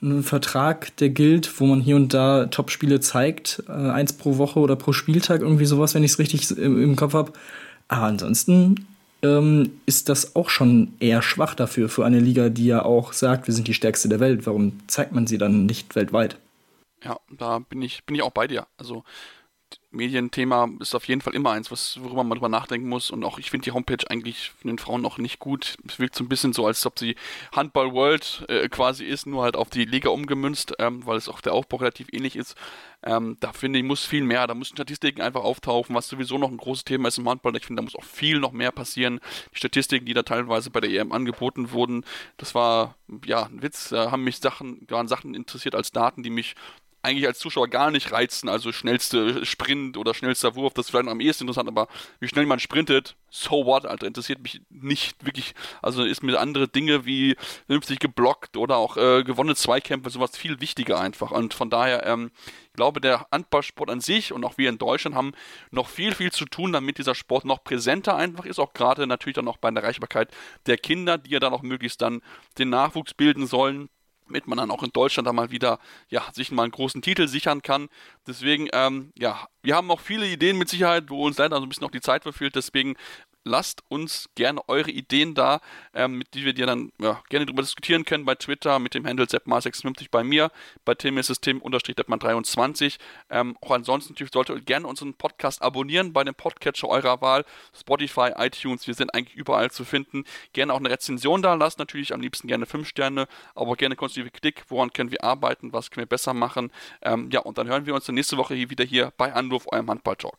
einen Vertrag, der gilt, wo man hier und da Top-Spiele zeigt, äh, eins pro Woche oder pro Spieltag, irgendwie sowas, wenn ich es richtig im, im, Kopf habe. Aber ansonsten ähm, ist das auch schon eher schwach dafür, für eine Liga, die ja auch sagt, wir sind die stärkste der Welt. Warum zeigt man sie dann nicht weltweit?
Ja, da bin ich, bin ich auch bei dir. Also Medienthema ist auf jeden Fall immer eins, was, worüber man drüber nachdenken muss. Und auch ich finde die Homepage eigentlich von den Frauen noch nicht gut. Es wirkt so ein bisschen so, als ob sie Handball World äh, quasi ist, nur halt auf die Liga umgemünzt, ähm, weil es auch der Aufbau relativ ähnlich ist. Ähm, da finde ich, muss viel mehr, da müssen Statistiken einfach auftauchen, was sowieso noch ein großes Thema ist im Handball. Ich finde, da muss auch viel noch mehr passieren. Die Statistiken, die da teilweise bei der EM angeboten wurden, das war ja ein Witz. Da haben mich Sachen, waren Sachen interessiert als Daten, die mich eigentlich als Zuschauer gar nicht reizen. Also schnellste Sprint oder schnellster Wurf, das ist vielleicht am ehesten interessant, aber wie schnell man sprintet, so what, Alter, interessiert mich nicht wirklich. Also ist mir andere Dinge wie vernünftig geblockt oder auch äh, gewonnene Zweikämpfe, sowas viel wichtiger einfach. Und von daher, ähm, ich glaube, der Handballsport an sich und auch wir in Deutschland haben noch viel, viel zu tun, damit dieser Sport noch präsenter einfach ist, auch gerade natürlich dann auch bei der Erreichbarkeit der Kinder, die ja dann auch möglichst dann den Nachwuchs bilden sollen damit man dann auch in Deutschland da mal wieder ja, sich mal einen großen Titel sichern kann. Deswegen, ähm, ja, wir haben noch viele Ideen mit Sicherheit, wo uns leider so ein bisschen noch die Zeit verfehlt. Deswegen lasst uns gerne eure Ideen da, ähm, mit die wir dir dann ja, gerne darüber diskutieren können bei Twitter mit dem Handle Seppmar56 bei mir, bei Tim ist es Tim-Deppmann23. Ähm, auch ansonsten natürlich solltet ihr gerne unseren Podcast abonnieren bei dem Podcatcher eurer Wahl, Spotify, iTunes, wir sind eigentlich überall zu finden. Gerne auch eine Rezension da lassen, natürlich am liebsten gerne 5 Sterne, aber gerne konstruktive Kritik, woran können wir arbeiten, was können wir besser machen. Ähm, ja, und dann hören wir uns nächste Woche hier wieder hier bei Anruf, eurem Handball-Talk.